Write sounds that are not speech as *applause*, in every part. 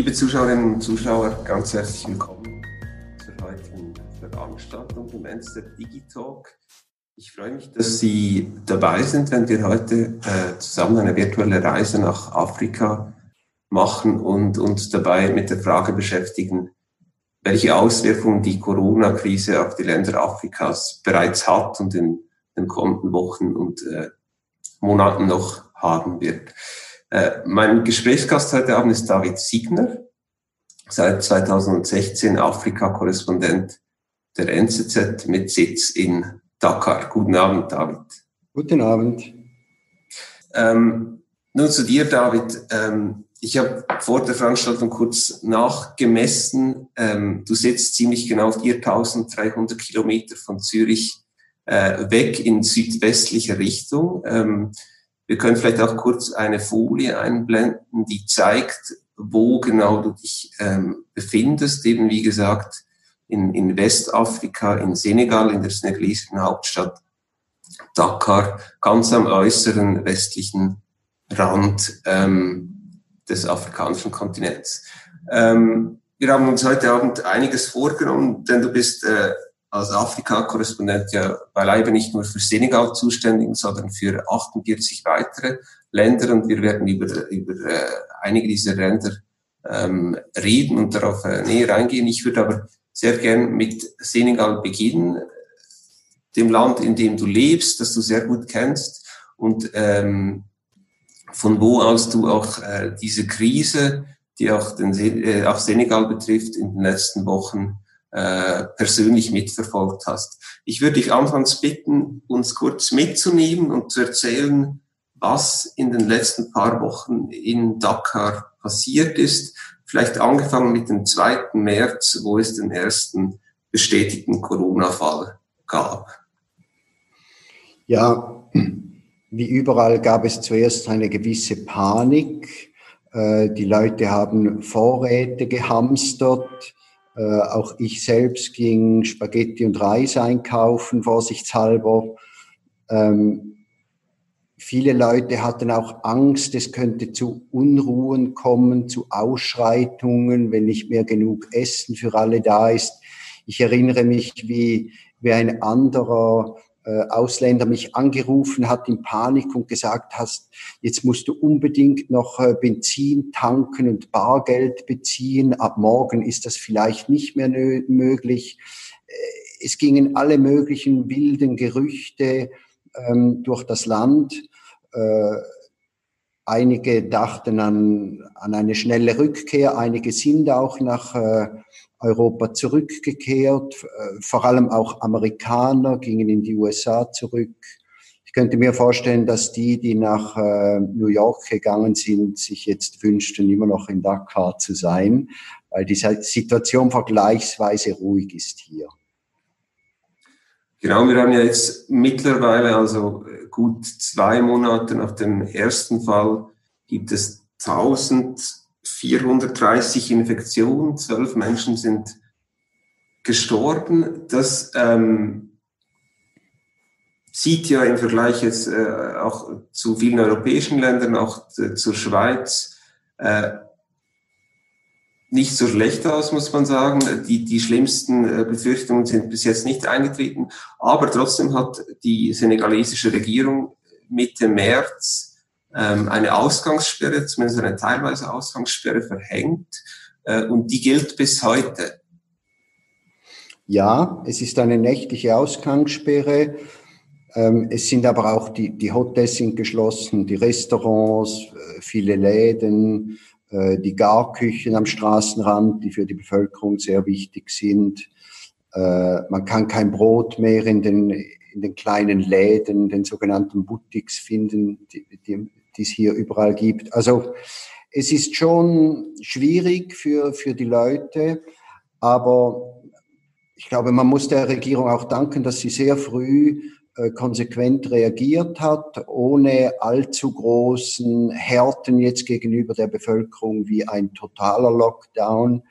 Liebe Zuschauerinnen und Zuschauer, ganz herzlich willkommen zur heutigen Veranstaltung im NSTEP Digitalk. Ich freue mich, dass Sie dabei sind, wenn wir heute äh, zusammen eine virtuelle Reise nach Afrika machen und uns dabei mit der Frage beschäftigen, welche Auswirkungen die Corona-Krise auf die Länder Afrikas bereits hat und in den kommenden Wochen und äh, Monaten noch haben wird. Äh, mein Gesprächsgast heute Abend ist David Siegner, seit 2016 Afrika-Korrespondent der NZZ mit Sitz in Dakar. Guten Abend, David. Guten Abend. Ähm, nun zu dir, David. Ähm, ich habe vor der Veranstaltung kurz nachgemessen. Ähm, du sitzt ziemlich genau 4300 Kilometer von Zürich äh, weg in südwestlicher Richtung. Ähm, wir können vielleicht auch kurz eine Folie einblenden, die zeigt, wo genau du dich ähm, befindest. Eben wie gesagt, in, in Westafrika, in Senegal, in der senegalesischen Hauptstadt Dakar, ganz am äußeren westlichen Rand ähm, des afrikanischen Kontinents. Ähm, wir haben uns heute Abend einiges vorgenommen, denn du bist äh, als Afrika-Korrespondent ja beileibe nicht nur für Senegal zuständig, sondern für 48 weitere Länder und wir werden über, über äh, einige dieser Länder ähm, reden und darauf äh, näher eingehen. Ich würde aber sehr gern mit Senegal beginnen, dem Land, in dem du lebst, das du sehr gut kennst und ähm, von wo aus du auch äh, diese Krise, die auch, den, äh, auch Senegal betrifft, in den letzten Wochen äh, persönlich mitverfolgt hast. Ich würde dich anfangs bitten, uns kurz mitzunehmen und zu erzählen, was in den letzten paar Wochen in Dakar passiert ist. Vielleicht angefangen mit dem 2. März, wo es den ersten bestätigten Corona-Fall gab. Ja, wie überall gab es zuerst eine gewisse Panik. Äh, die Leute haben Vorräte gehamstert äh, auch ich selbst ging Spaghetti und Reis einkaufen, vorsichtshalber. Ähm, viele Leute hatten auch Angst, es könnte zu Unruhen kommen, zu Ausschreitungen, wenn nicht mehr genug Essen für alle da ist. Ich erinnere mich, wie, wie ein anderer Ausländer mich angerufen hat in Panik und gesagt hast, jetzt musst du unbedingt noch äh, Benzin tanken und Bargeld beziehen. Ab morgen ist das vielleicht nicht mehr möglich. Äh, es gingen alle möglichen wilden Gerüchte ähm, durch das Land. Äh, einige dachten an, an eine schnelle Rückkehr, einige sind auch nach äh, Europa zurückgekehrt. Äh, vor allem auch Amerikaner gingen in die USA zurück. Ich könnte mir vorstellen, dass die, die nach äh, New York gegangen sind, sich jetzt wünschten, immer noch in Dakar zu sein, weil die Situation vergleichsweise ruhig ist hier. Genau, wir haben ja jetzt mittlerweile, also gut zwei Monate nach dem ersten Fall, gibt es 1000 430 Infektionen, zwölf Menschen sind gestorben. Das ähm, sieht ja im Vergleich jetzt äh, auch zu vielen europäischen Ländern, auch äh, zur Schweiz, äh, nicht so schlecht aus, muss man sagen. Die, die schlimmsten äh, Befürchtungen sind bis jetzt nicht eingetreten. Aber trotzdem hat die senegalesische Regierung Mitte März ähm, eine Ausgangssperre, zumindest eine teilweise Ausgangssperre verhängt äh, und die gilt bis heute. Ja, es ist eine nächtliche Ausgangssperre. Ähm, es sind aber auch die, die Hotels sind geschlossen, die Restaurants, äh, viele Läden, äh, die Garküchen am Straßenrand, die für die Bevölkerung sehr wichtig sind. Äh, man kann kein Brot mehr in den, in den kleinen Läden, den sogenannten Boutiques finden, die, die, die es hier überall gibt. Also es ist schon schwierig für, für die Leute, aber ich glaube, man muss der Regierung auch danken, dass sie sehr früh äh, konsequent reagiert hat, ohne allzu großen Härten jetzt gegenüber der Bevölkerung wie ein totaler Lockdown.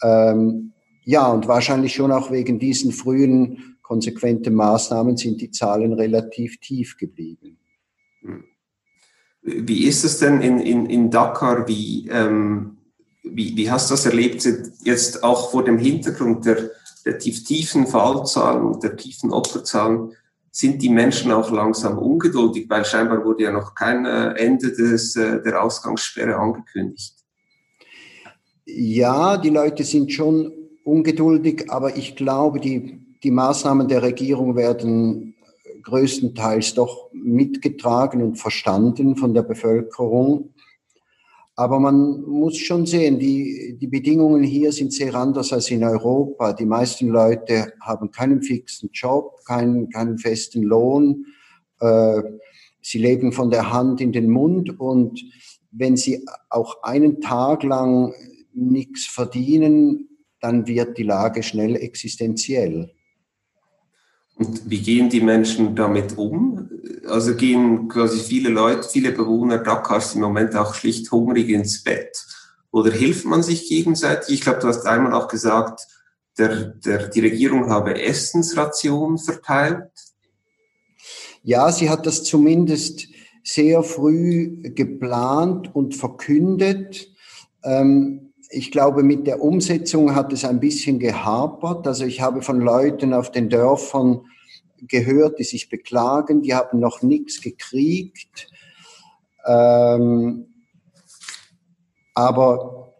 Ähm, ja, und wahrscheinlich schon auch wegen diesen frühen konsequenten Maßnahmen sind die Zahlen relativ tief geblieben. Hm. Wie ist es denn in, in, in Dakar? Wie, ähm, wie, wie hast du das erlebt, jetzt auch vor dem Hintergrund der, der tiefen Fallzahlen und der tiefen Opferzahlen? Sind die Menschen auch langsam ungeduldig, weil scheinbar wurde ja noch kein äh, Ende des, äh, der Ausgangssperre angekündigt? Ja, die Leute sind schon ungeduldig, aber ich glaube, die, die Maßnahmen der Regierung werden größtenteils doch mitgetragen und verstanden von der Bevölkerung. Aber man muss schon sehen, die, die Bedingungen hier sind sehr anders als in Europa. Die meisten Leute haben keinen fixen Job, keinen, keinen festen Lohn. Äh, sie leben von der Hand in den Mund und wenn sie auch einen Tag lang nichts verdienen, dann wird die Lage schnell existenziell. Und wie gehen die Menschen damit um? Also gehen quasi viele Leute, viele Bewohner Dakars im Moment auch schlicht hungrig ins Bett? Oder hilft man sich gegenseitig? Ich glaube, du hast einmal auch gesagt, der, der, die Regierung habe Essensrationen verteilt. Ja, sie hat das zumindest sehr früh geplant und verkündet. Ähm, ich glaube, mit der Umsetzung hat es ein bisschen gehapert. Also ich habe von Leuten auf den Dörfern gehört, die sich beklagen, die haben noch nichts gekriegt. Ähm, aber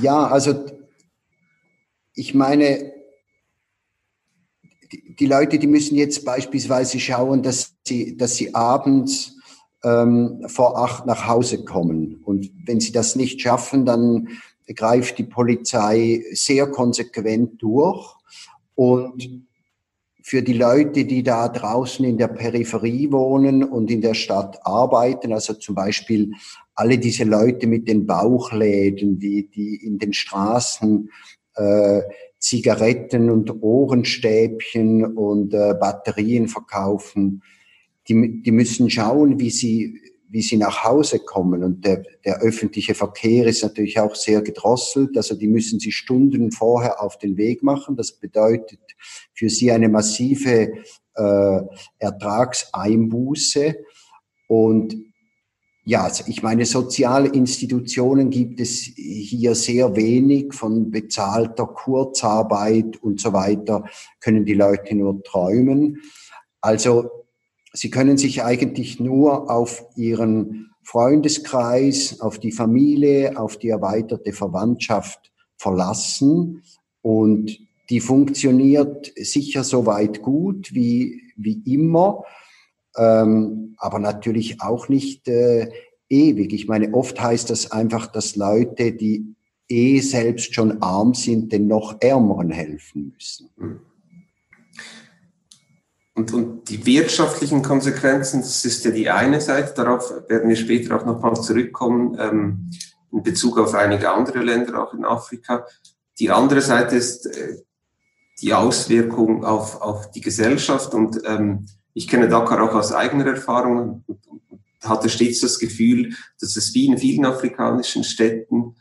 ja, also ich meine, die, Leute, die müssen jetzt beispielsweise schauen, dass sie, dass sie abends ähm, vor acht nach Hause kommen. Und wenn sie das nicht schaffen, dann greift die Polizei sehr konsequent durch. Und für die Leute, die da draußen in der Peripherie wohnen und in der Stadt arbeiten, also zum Beispiel alle diese Leute mit den Bauchläden, die, die in den Straßen äh, Zigaretten und Ohrenstäbchen und äh, Batterien verkaufen, die, die müssen schauen, wie sie, wie sie nach Hause kommen. Und der, der öffentliche Verkehr ist natürlich auch sehr gedrosselt. Also die müssen sie Stunden vorher auf den Weg machen. Das bedeutet für sie eine massive äh, Ertragseinbuße. Und ja, also ich meine, soziale Institutionen gibt es hier sehr wenig von bezahlter Kurzarbeit und so weiter, können die Leute nur träumen. Also Sie können sich eigentlich nur auf Ihren Freundeskreis, auf die Familie, auf die erweiterte Verwandtschaft verlassen und die funktioniert sicher soweit gut wie, wie immer, ähm, aber natürlich auch nicht äh, ewig. Ich meine, oft heißt das einfach, dass Leute, die eh selbst schon arm sind, den noch Ärmeren helfen müssen. Und, und die wirtschaftlichen Konsequenzen, das ist ja die eine Seite, darauf werden wir später auch nochmal zurückkommen, ähm, in Bezug auf einige andere Länder, auch in Afrika. Die andere Seite ist äh, die Auswirkung auf, auf die Gesellschaft. Und ähm, ich kenne Dakar auch aus eigener Erfahrung und hatte stets das Gefühl, dass es wie in vielen afrikanischen Städten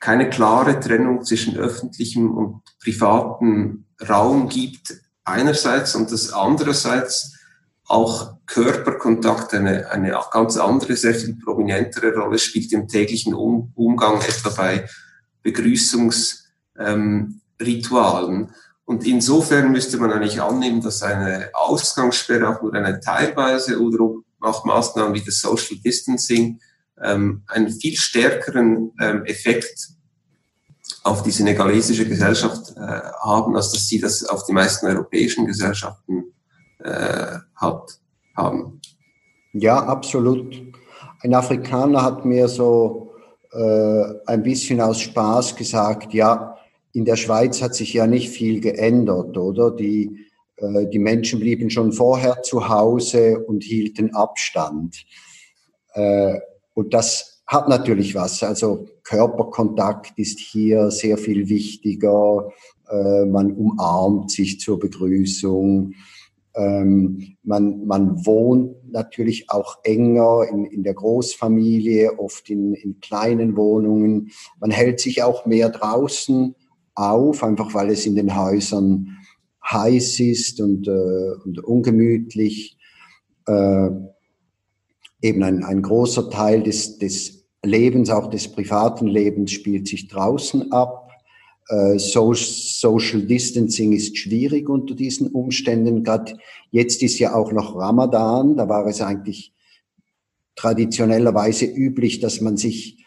keine klare Trennung zwischen öffentlichem und privatem Raum gibt, einerseits und das andererseits auch Körperkontakt eine, eine ganz andere, sehr viel prominentere Rolle spielt im täglichen um Umgang, etwa bei Begrüßungsritualen. Ähm, und insofern müsste man eigentlich annehmen, dass eine Ausgangssperre auch nur eine teilweise oder auch Maßnahmen wie das Social Distancing ähm, einen viel stärkeren ähm, Effekt auf die senegalesische Gesellschaft äh, haben, als dass sie das auf die meisten europäischen Gesellschaften äh, hat, haben. Ja, absolut. Ein Afrikaner hat mir so äh, ein bisschen aus Spaß gesagt, ja, in der Schweiz hat sich ja nicht viel geändert, oder? Die, äh, die Menschen blieben schon vorher zu Hause und hielten Abstand. Äh, und das hat natürlich was. Also Körperkontakt ist hier sehr viel wichtiger. Äh, man umarmt sich zur Begrüßung. Ähm, man, man wohnt natürlich auch enger in, in der Großfamilie, oft in, in kleinen Wohnungen. Man hält sich auch mehr draußen auf, einfach weil es in den Häusern heiß ist und, äh, und ungemütlich. Äh, eben ein, ein großer Teil des, des Lebens, auch des privaten Lebens, spielt sich draußen ab. Äh, Social Distancing ist schwierig unter diesen Umständen. Gerade jetzt ist ja auch noch Ramadan. Da war es eigentlich traditionellerweise üblich, dass man sich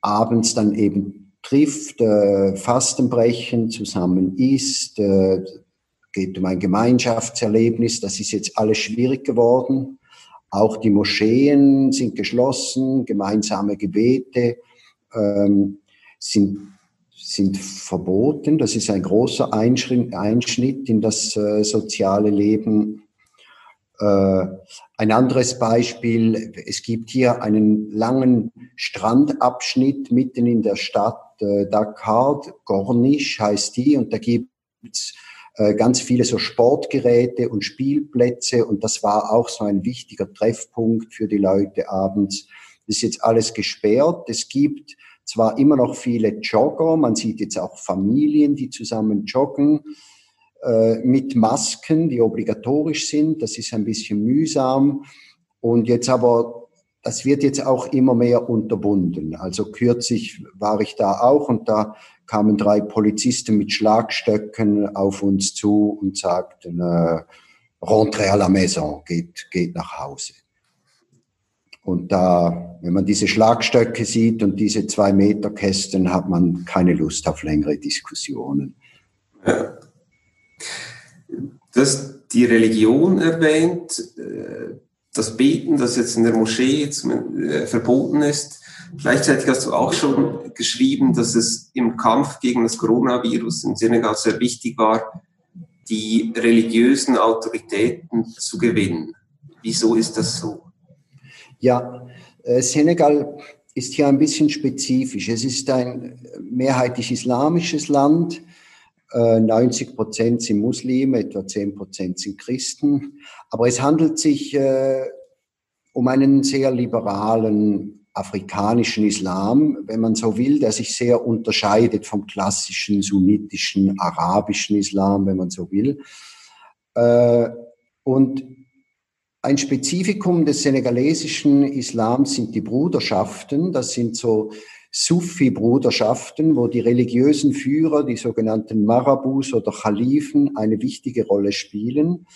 abends dann eben trifft, äh, Fastenbrechen, zusammen isst, äh, geht um ein Gemeinschaftserlebnis. Das ist jetzt alles schwierig geworden. Auch die Moscheen sind geschlossen, gemeinsame Gebete ähm, sind sind verboten. Das ist ein großer Einschnitt in das äh, soziale Leben. Äh, ein anderes Beispiel, es gibt hier einen langen Strandabschnitt mitten in der Stadt äh, Dakar, Gornisch heißt die, und da gibt es äh, ganz viele so Sportgeräte und Spielplätze und das war auch so ein wichtiger Treffpunkt für die Leute abends. Das ist jetzt alles gesperrt. Es gibt zwar immer noch viele Jogger, man sieht jetzt auch Familien, die zusammen joggen, äh, mit Masken, die obligatorisch sind. Das ist ein bisschen mühsam. Und jetzt aber, das wird jetzt auch immer mehr unterbunden. Also kürzlich war ich da auch und da kamen drei Polizisten mit Schlagstöcken auf uns zu und sagten, äh, rentrez à la maison, geht, geht nach Hause. Und da, wenn man diese Schlagstöcke sieht und diese zwei Meter Kästen, hat man keine Lust auf längere Diskussionen. Ja. Du hast die Religion erwähnt, äh, das Beten, das jetzt in der Moschee äh, verboten ist. Gleichzeitig hast du auch schon geschrieben, dass es im Kampf gegen das Coronavirus in Senegal sehr wichtig war, die religiösen Autoritäten zu gewinnen. Wieso ist das so? Ja, äh, Senegal ist hier ein bisschen spezifisch. Es ist ein mehrheitlich islamisches Land. 90 äh, Prozent sind Muslime, etwa 10 Prozent sind Christen. Aber es handelt sich äh, um einen sehr liberalen afrikanischen Islam, wenn man so will, der sich sehr unterscheidet vom klassischen sunnitischen arabischen Islam, wenn man so will. Und ein Spezifikum des senegalesischen Islams sind die Bruderschaften. Das sind so Sufi-Bruderschaften, wo die religiösen Führer, die sogenannten Marabus oder Khalifen, eine wichtige Rolle spielen.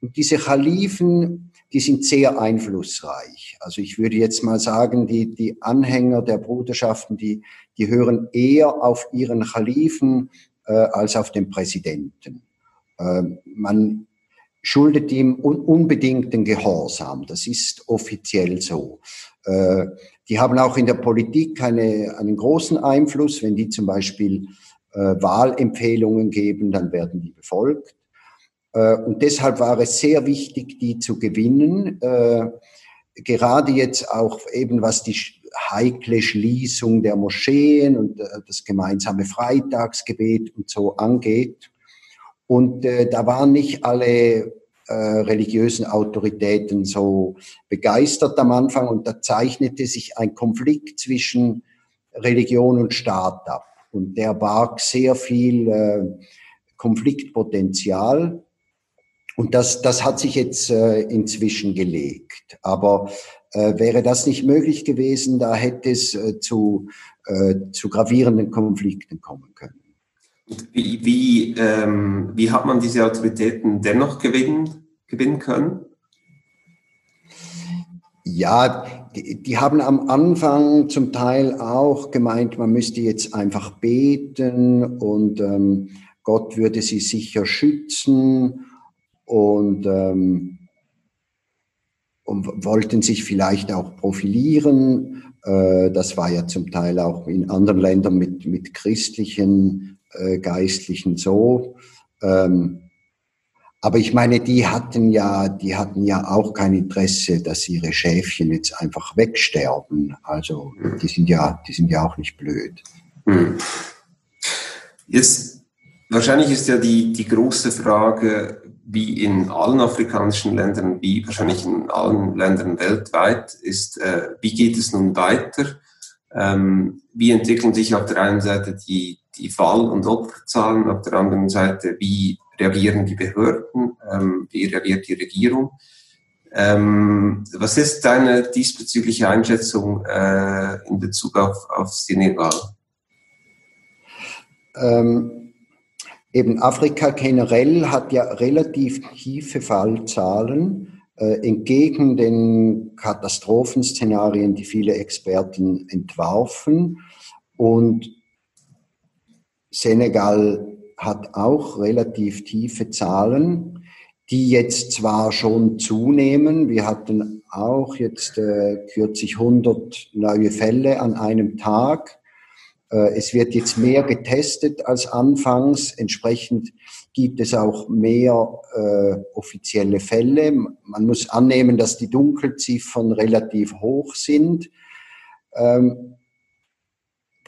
Und diese Khalifen, die sind sehr einflussreich. Also ich würde jetzt mal sagen, die, die Anhänger der Bruderschaften, die, die hören eher auf ihren Khalifen äh, als auf den Präsidenten. Äh, man schuldet ihm un unbedingten Gehorsam. Das ist offiziell so. Äh, die haben auch in der Politik eine, einen großen Einfluss. Wenn die zum Beispiel äh, Wahlempfehlungen geben, dann werden die befolgt. Äh, und deshalb war es sehr wichtig, die zu gewinnen. Äh, gerade jetzt auch eben was die heikle Schließung der Moscheen und äh, das gemeinsame Freitagsgebet und so angeht. Und äh, da waren nicht alle äh, religiösen Autoritäten so begeistert am Anfang und da zeichnete sich ein Konflikt zwischen Religion und Staat ab. Und der barg sehr viel äh, Konfliktpotenzial. Und das, das hat sich jetzt äh, inzwischen gelegt. Aber äh, wäre das nicht möglich gewesen, da hätte es äh, zu, äh, zu gravierenden Konflikten kommen können. Wie, wie, ähm, wie hat man diese Autoritäten dennoch gewinnen, gewinnen können? Ja, die, die, haben am Anfang zum Teil auch gemeint, man müsste jetzt einfach beten und ähm, Gott würde sie sicher schützen und, ähm, und wollten sich vielleicht auch profilieren. Äh, das war ja zum Teil auch in anderen Ländern mit, mit christlichen äh, Geistlichen so. Ähm, aber ich meine, die hatten ja, die hatten ja auch kein Interesse, dass ihre Schäfchen jetzt einfach wegsterben. Also die sind ja, die sind ja auch nicht blöd. Jetzt wahrscheinlich ist ja die die große Frage, wie in allen afrikanischen Ländern, wie wahrscheinlich in allen Ländern weltweit, ist, äh, wie geht es nun weiter? Ähm, wie entwickeln sich auf der einen Seite die, die Fall- und Opferzahlen, auf der anderen Seite, wie reagieren die Behörden, ähm, wie reagiert die Regierung? Ähm, was ist deine diesbezügliche Einschätzung äh, in Bezug auf, auf Senegal? Ähm, eben Afrika generell hat ja relativ tiefe Fallzahlen äh, entgegen den Katastrophenszenarien, die viele Experten entwarfen. Und Senegal hat auch relativ tiefe Zahlen, die jetzt zwar schon zunehmen. Wir hatten auch jetzt äh, kürzlich 100 neue Fälle an einem Tag. Äh, es wird jetzt mehr getestet als anfangs. Entsprechend gibt es auch mehr äh, offizielle Fälle. Man muss annehmen, dass die Dunkelziffern relativ hoch sind. Ähm,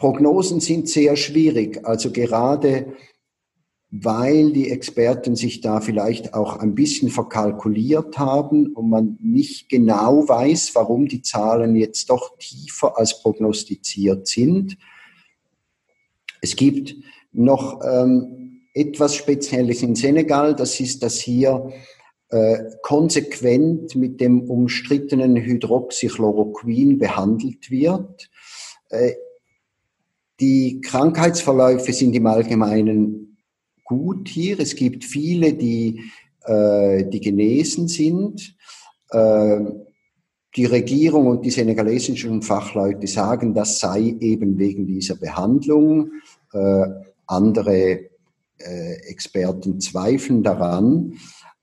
Prognosen sind sehr schwierig. Also gerade weil die Experten sich da vielleicht auch ein bisschen verkalkuliert haben und man nicht genau weiß, warum die Zahlen jetzt doch tiefer als prognostiziert sind. Es gibt noch ähm, etwas Spezielles in Senegal, das ist, dass hier äh, konsequent mit dem umstrittenen Hydroxychloroquin behandelt wird. Äh, die Krankheitsverläufe sind im Allgemeinen gut hier. Es gibt viele, die, äh, die genesen sind. Äh, die Regierung und die senegalesischen Fachleute sagen, das sei eben wegen dieser Behandlung. Äh, andere äh, Experten zweifeln daran.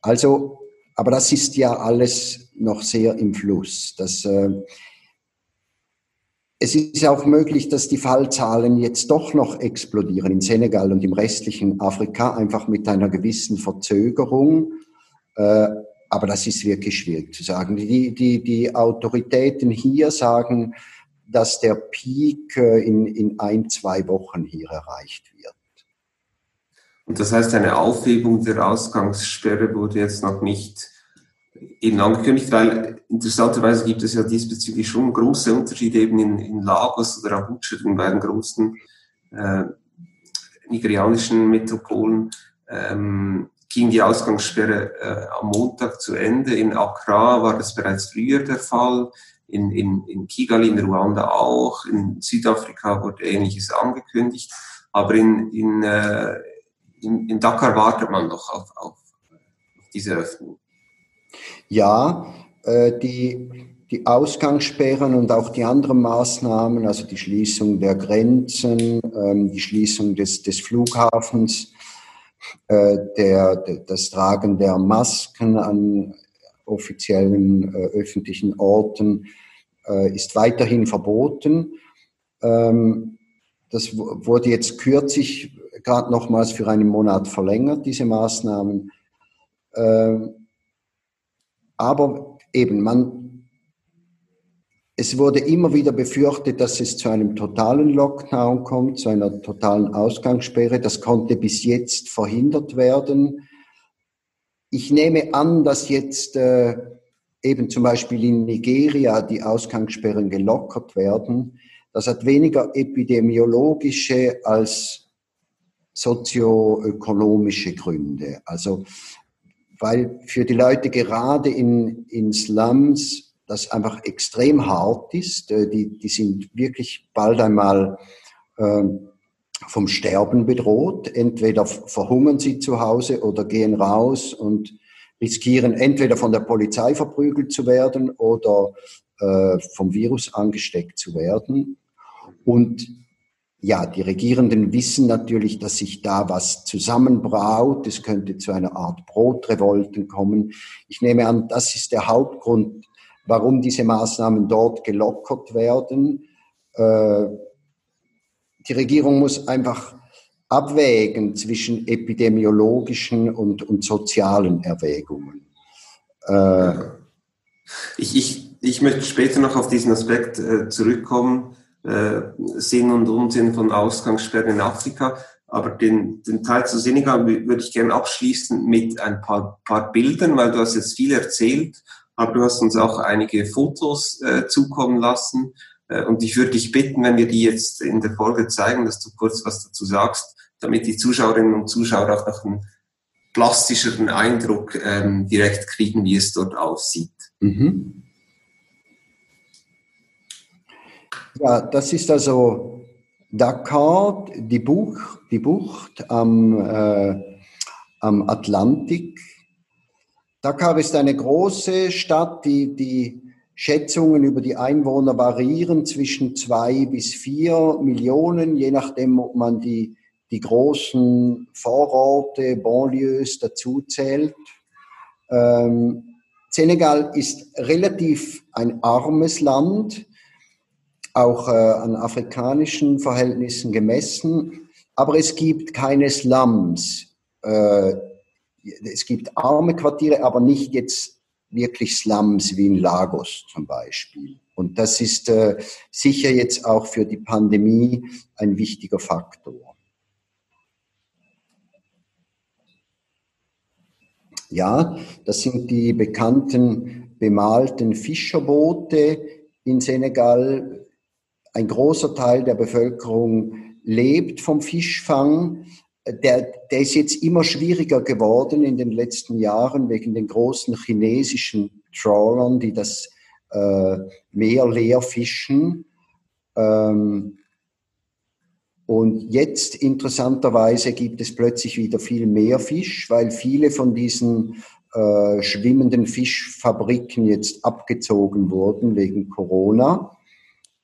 Also, aber das ist ja alles noch sehr im Fluss. Das, äh, es ist auch möglich, dass die Fallzahlen jetzt doch noch explodieren in Senegal und im restlichen Afrika, einfach mit einer gewissen Verzögerung. Äh, aber das ist wirklich schwierig zu sagen. Die, die, die Autoritäten hier sagen, dass der Peak äh, in, in ein, zwei Wochen hier erreicht wird. Und das heißt, eine Aufhebung der Ausgangssperre wurde jetzt noch nicht eben angekündigt, weil interessanterweise gibt es ja diesbezüglich schon große Unterschiede eben in, in Lagos oder Abuja, den beiden großen äh, nigerianischen Metropolen. Ähm, ging die Ausgangssperre äh, am Montag zu Ende. In Accra war das bereits früher der Fall. In, in, in Kigali, in Ruanda auch. In Südafrika wurde Ähnliches angekündigt. Aber in, in, äh, in, in Dakar wartet man noch auf, auf diese Öffnung. Ja, äh, die, die Ausgangssperren und auch die anderen Maßnahmen, also die Schließung der Grenzen, ähm, die Schließung des, des Flughafens, äh, der, das Tragen der Masken an offiziellen äh, öffentlichen Orten äh, ist weiterhin verboten. Ähm, das wurde jetzt kürzlich gerade nochmals für einen Monat verlängert, diese Maßnahmen. Ähm, aber eben, man, es wurde immer wieder befürchtet, dass es zu einem totalen Lockdown kommt, zu einer totalen Ausgangssperre. Das konnte bis jetzt verhindert werden. Ich nehme an, dass jetzt äh, eben zum Beispiel in Nigeria die Ausgangssperren gelockert werden. Das hat weniger epidemiologische als sozioökonomische Gründe. Also weil für die Leute gerade in, in Slums das einfach extrem hart ist. Äh, die, die sind wirklich bald einmal äh, vom Sterben bedroht. Entweder verhungern sie zu Hause oder gehen raus und riskieren entweder von der Polizei verprügelt zu werden oder äh, vom Virus angesteckt zu werden. Und ja, die Regierenden wissen natürlich, dass sich da was zusammenbraut. Es könnte zu einer Art Brotrevolten kommen. Ich nehme an, das ist der Hauptgrund, warum diese Maßnahmen dort gelockert werden. Äh, die Regierung muss einfach abwägen zwischen epidemiologischen und, und sozialen Erwägungen. Äh, ich, ich, ich möchte später noch auf diesen Aspekt äh, zurückkommen äh, Sinn und Unsinn von Ausgangssperren in Afrika. Aber den, den Teil zu Senegal würde ich gerne abschließen mit ein paar, paar Bildern, weil du hast jetzt viel erzählt, aber du hast uns auch einige Fotos äh, zukommen lassen. Äh, und ich würde dich bitten, wenn wir die jetzt in der Folge zeigen, dass du kurz was dazu sagst, damit die Zuschauerinnen und Zuschauer auch noch einen plastischeren Eindruck ähm, direkt kriegen, wie es dort aussieht. Mhm. Ja, das ist also Dakar, die Bucht, die Bucht am, äh, am Atlantik. Dakar ist eine große Stadt, die, die Schätzungen über die Einwohner variieren zwischen zwei bis vier Millionen, je nachdem, ob man die, die großen Vororte, Banlieues dazu zählt. Ähm, Senegal ist relativ ein armes Land auch äh, an afrikanischen Verhältnissen gemessen. Aber es gibt keine Slums. Äh, es gibt arme Quartiere, aber nicht jetzt wirklich Slums wie in Lagos zum Beispiel. Und das ist äh, sicher jetzt auch für die Pandemie ein wichtiger Faktor. Ja, das sind die bekannten bemalten Fischerboote in Senegal, ein großer Teil der Bevölkerung lebt vom Fischfang. Der, der ist jetzt immer schwieriger geworden in den letzten Jahren wegen den großen chinesischen Trawlern, die das äh, Meer leer fischen. Ähm, und jetzt interessanterweise gibt es plötzlich wieder viel mehr Fisch, weil viele von diesen äh, schwimmenden Fischfabriken jetzt abgezogen wurden wegen Corona.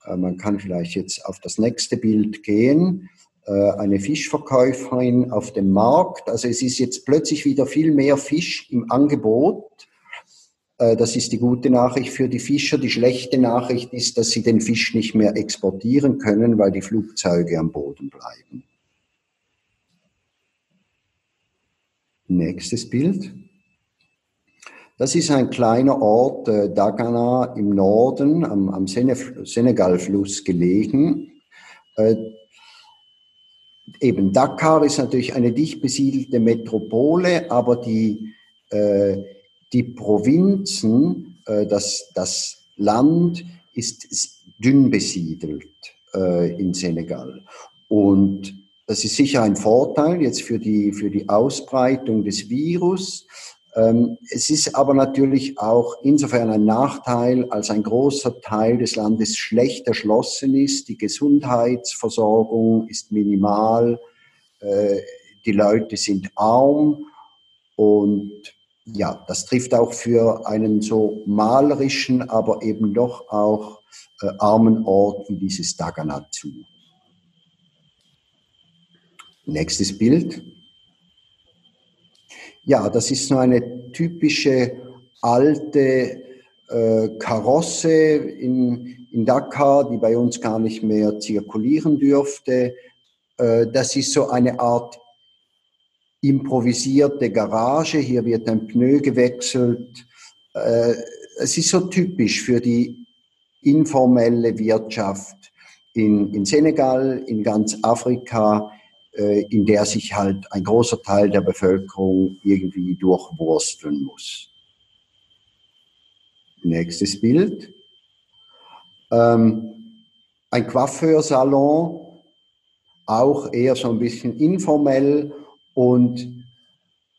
Äh, man kann vielleicht jetzt auf das nächste Bild gehen. Äh, eine Fischverkäuferin auf dem Markt. Also es ist jetzt plötzlich wieder viel mehr Fisch im Angebot. Äh, das ist die gute Nachricht für die Fischer. Die schlechte Nachricht ist, dass sie den Fisch nicht mehr exportieren können, weil die Flugzeuge am Boden bleiben. Nächstes Bild. Das ist ein kleiner Ort, äh, Dagana im Norden, am, am Senegalfluss gelegen. Äh, eben Dakar ist natürlich eine dicht besiedelte Metropole, aber die, äh, die Provinzen, äh, das, das Land ist dünn besiedelt äh, in Senegal. Und das ist sicher ein Vorteil jetzt für die, für die Ausbreitung des Virus. Ähm, es ist aber natürlich auch insofern ein Nachteil, als ein großer Teil des Landes schlecht erschlossen ist. Die Gesundheitsversorgung ist minimal, äh, die Leute sind arm und ja, das trifft auch für einen so malerischen, aber eben doch auch äh, armen Ort wie dieses Daganat zu. Nächstes Bild. Ja, das ist so eine typische alte äh, Karosse in, in Dakar, die bei uns gar nicht mehr zirkulieren dürfte. Äh, das ist so eine Art improvisierte Garage. Hier wird ein Pneu gewechselt. Äh, es ist so typisch für die informelle Wirtschaft in, in Senegal, in ganz Afrika, in der sich halt ein großer Teil der Bevölkerung irgendwie durchwursteln muss. Nächstes Bild. Ähm, ein Coiffeursalon, auch eher so ein bisschen informell und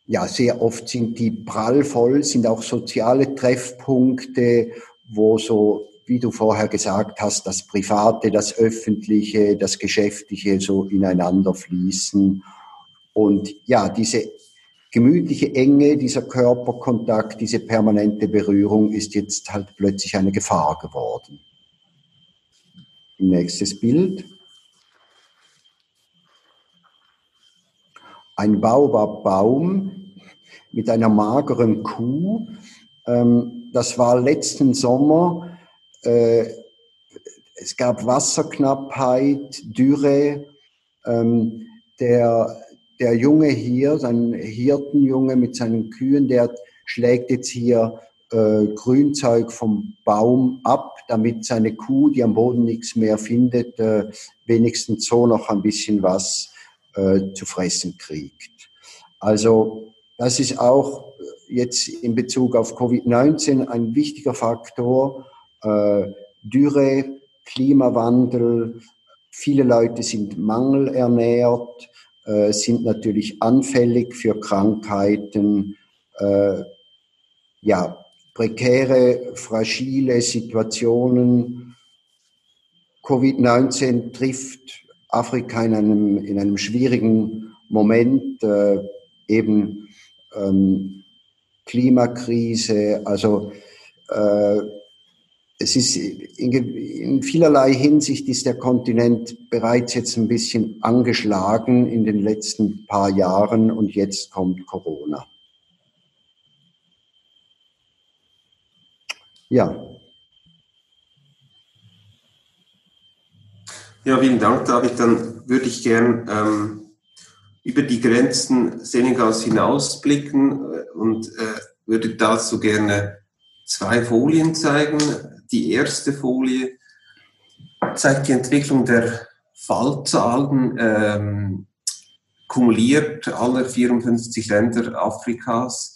ja, sehr oft sind die prallvoll, sind auch soziale Treffpunkte, wo so wie du vorher gesagt hast, das Private, das Öffentliche, das Geschäftliche so ineinander fließen. Und ja, diese gemütliche Enge, dieser Körperkontakt, diese permanente Berührung ist jetzt halt plötzlich eine Gefahr geworden. Nächstes Bild. Ein Baobab-Baum mit einer mageren Kuh. Ähm, das war letzten Sommer äh, es gab Wasserknappheit, Dürre. Ähm, der, der Junge hier, sein Hirtenjunge mit seinen Kühen, der schlägt jetzt hier äh, Grünzeug vom Baum ab, damit seine Kuh, die am Boden nichts mehr findet, äh, wenigstens so noch ein bisschen was äh, zu fressen kriegt. Also das ist auch jetzt in Bezug auf Covid-19 ein wichtiger Faktor. Äh, Dürre, Klimawandel, viele Leute sind mangelernährt, äh, sind natürlich anfällig für Krankheiten, äh, ja, prekäre, fragile Situationen. Covid-19 trifft Afrika in einem, in einem schwierigen Moment, äh, eben ähm, Klimakrise, also äh, es ist in, in, vielerlei Hinsicht ist der Kontinent bereits jetzt ein bisschen angeschlagen in den letzten paar Jahren und jetzt kommt Corona. Ja. Ja, vielen Dank, David. Dann würde ich gern ähm, über die Grenzen Senegals hinausblicken äh, und äh, würde dazu gerne zwei Folien zeigen. Die erste Folie zeigt die Entwicklung der Fallzahlen ähm, kumuliert aller 54 Länder Afrikas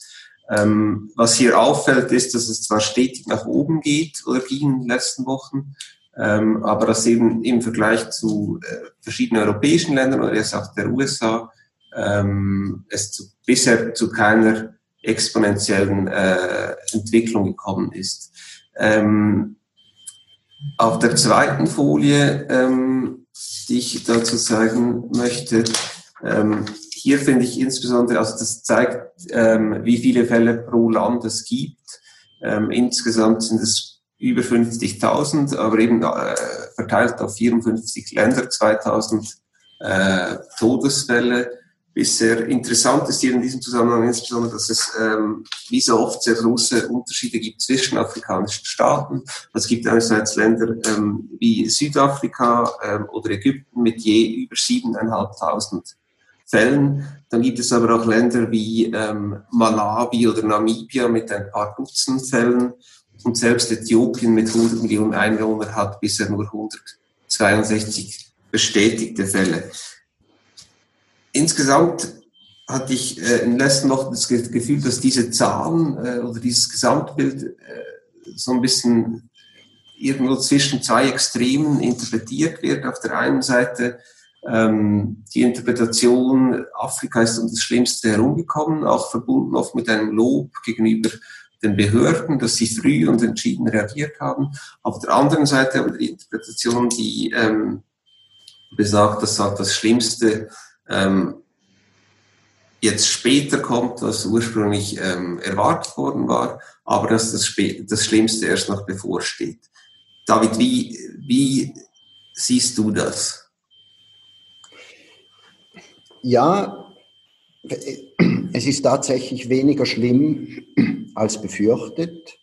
ähm, was hier auffällt, ist, dass es zwar stetig nach oben geht oder ging in den letzten Wochen, ähm, aber dass eben im Vergleich zu äh, verschiedenen europäischen Ländern oder jetzt auch der USA ähm, es zu, bisher zu keiner exponentiellen äh, Entwicklung gekommen ist. Ähm, auf der zweiten Folie, ähm, die ich dazu zeigen möchte, ähm, hier finde ich insbesondere, also das zeigt, ähm, wie viele Fälle pro Land es gibt. Ähm, insgesamt sind es über 50.000, aber eben äh, verteilt auf 54 Länder, 2000 äh, Todesfälle. Bisher interessant ist hier in diesem Zusammenhang insbesondere, dass es ähm, wie so oft sehr große Unterschiede gibt zwischen afrikanischen Staaten. Es gibt einerseits Länder ähm, wie Südafrika ähm, oder Ägypten mit je über 7.500 Fällen. Dann gibt es aber auch Länder wie ähm, Malawi oder Namibia mit ein paar Dutzend Fällen. Und selbst Äthiopien mit 100 Millionen Einwohnern hat bisher nur 162 bestätigte Fälle. Insgesamt hatte ich äh, in den letzten Wochen das Gefühl, dass diese Zahlen äh, oder dieses Gesamtbild äh, so ein bisschen irgendwo zwischen zwei Extremen interpretiert wird. Auf der einen Seite ähm, die Interpretation, Afrika ist um das Schlimmste herumgekommen, auch verbunden oft mit einem Lob gegenüber den Behörden, dass sie früh und entschieden reagiert haben. Auf der anderen Seite aber die Interpretation, die ähm, besagt, dass das Schlimmste ähm, jetzt später kommt, als ursprünglich ähm, erwartet worden war, aber dass das, das Schlimmste erst noch bevorsteht. David, wie, wie siehst du das? Ja, es ist tatsächlich weniger schlimm als befürchtet.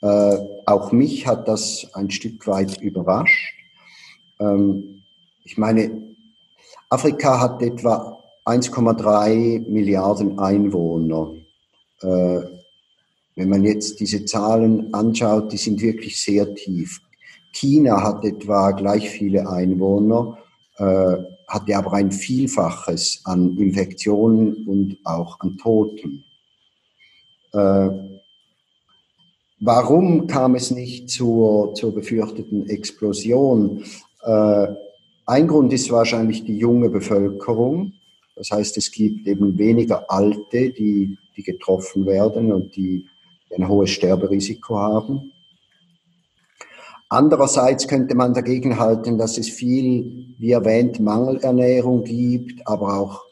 Äh, auch mich hat das ein Stück weit überrascht. Ähm, ich meine, Afrika hat etwa 1,3 Milliarden Einwohner. Äh, wenn man jetzt diese Zahlen anschaut, die sind wirklich sehr tief. China hat etwa gleich viele Einwohner. Äh, hatte aber ein Vielfaches an Infektionen und auch an Toten. Äh, warum kam es nicht zur, zur befürchteten Explosion? Äh, ein Grund ist wahrscheinlich die junge Bevölkerung. Das heißt, es gibt eben weniger Alte, die, die getroffen werden und die ein hohes Sterberisiko haben. Andererseits könnte man dagegen halten, dass es viel, wie erwähnt, Mangelernährung gibt, aber auch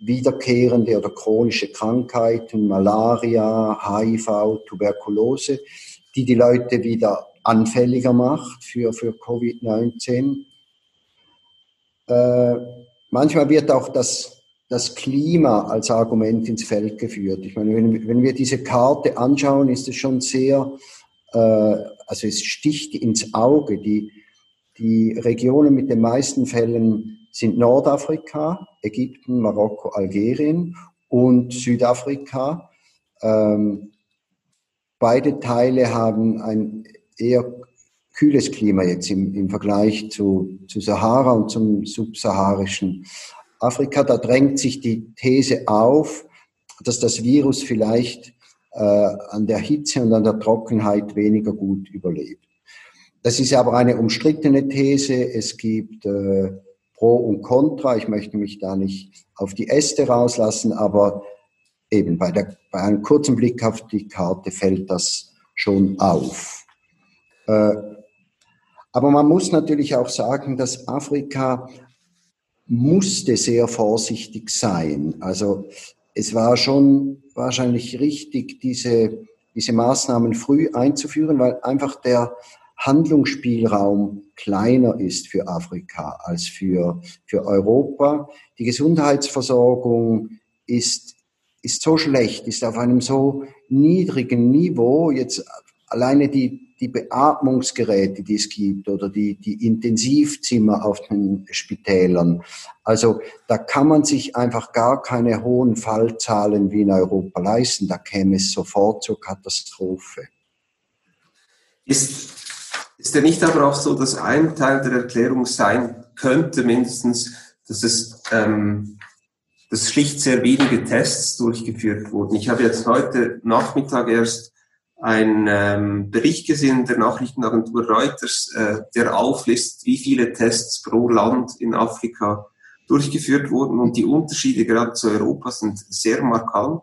wiederkehrende oder chronische Krankheiten, Malaria, HIV, Tuberkulose, die die Leute wieder anfälliger macht für, für Covid-19. Äh, manchmal wird auch das, das Klima als Argument ins Feld geführt. Ich meine, wenn, wenn wir diese Karte anschauen, ist es schon sehr äh, also es sticht ins Auge. Die, die Regionen mit den meisten Fällen sind Nordafrika, Ägypten, Marokko, Algerien und Südafrika. Ähm, beide Teile haben ein eher kühles Klima jetzt im, im Vergleich zu, zu Sahara und zum subsaharischen Afrika, da drängt sich die These auf, dass das Virus vielleicht äh, an der Hitze und an der Trockenheit weniger gut überlebt. Das ist aber eine umstrittene These. Es gibt äh, Pro und Contra. Ich möchte mich da nicht auf die Äste rauslassen, aber eben bei, der, bei einem kurzen Blick auf die Karte fällt das schon auf. Äh, aber man muss natürlich auch sagen, dass Afrika musste sehr vorsichtig sein. Also es war schon wahrscheinlich richtig, diese, diese Maßnahmen früh einzuführen, weil einfach der Handlungsspielraum kleiner ist für Afrika als für, für Europa. Die Gesundheitsversorgung ist, ist so schlecht, ist auf einem so niedrigen Niveau. Jetzt alleine die, die Beatmungsgeräte, die es gibt oder die, die Intensivzimmer auf den Spitälern. Also da kann man sich einfach gar keine hohen Fallzahlen wie in Europa leisten. Da käme es sofort zur Katastrophe. Ist, ist ja nicht aber auch so, dass ein Teil der Erklärung sein könnte, mindestens, dass es ähm, dass schlicht sehr wenige Tests durchgeführt wurden. Ich habe jetzt heute Nachmittag erst ein ähm, Bericht gesehen der Nachrichtenagentur Reuters, äh, der auflistet, wie viele Tests pro Land in Afrika durchgeführt wurden. Und die Unterschiede gerade zu Europa sind sehr markant.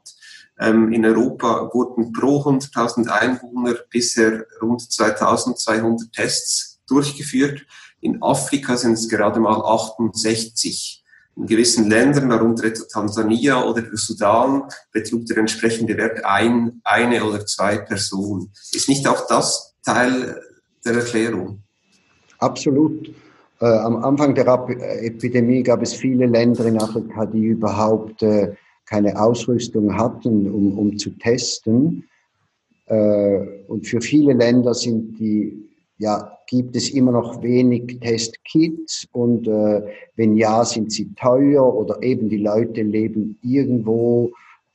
Ähm, in Europa wurden pro 100.000 Einwohner bisher rund 2.200 Tests durchgeführt. In Afrika sind es gerade mal 68 in gewissen Ländern, darunter etwa Tansania oder der Sudan, betrug der entsprechende Wert ein, eine oder zwei Personen. Ist nicht auch das Teil der Erklärung? Absolut. Äh, am Anfang der Epidemie gab es viele Länder in Afrika, die überhaupt äh, keine Ausrüstung hatten, um, um zu testen. Äh, und für viele Länder sind die ja, gibt es immer noch wenig Testkits und äh, wenn ja, sind sie teuer oder eben die Leute leben irgendwo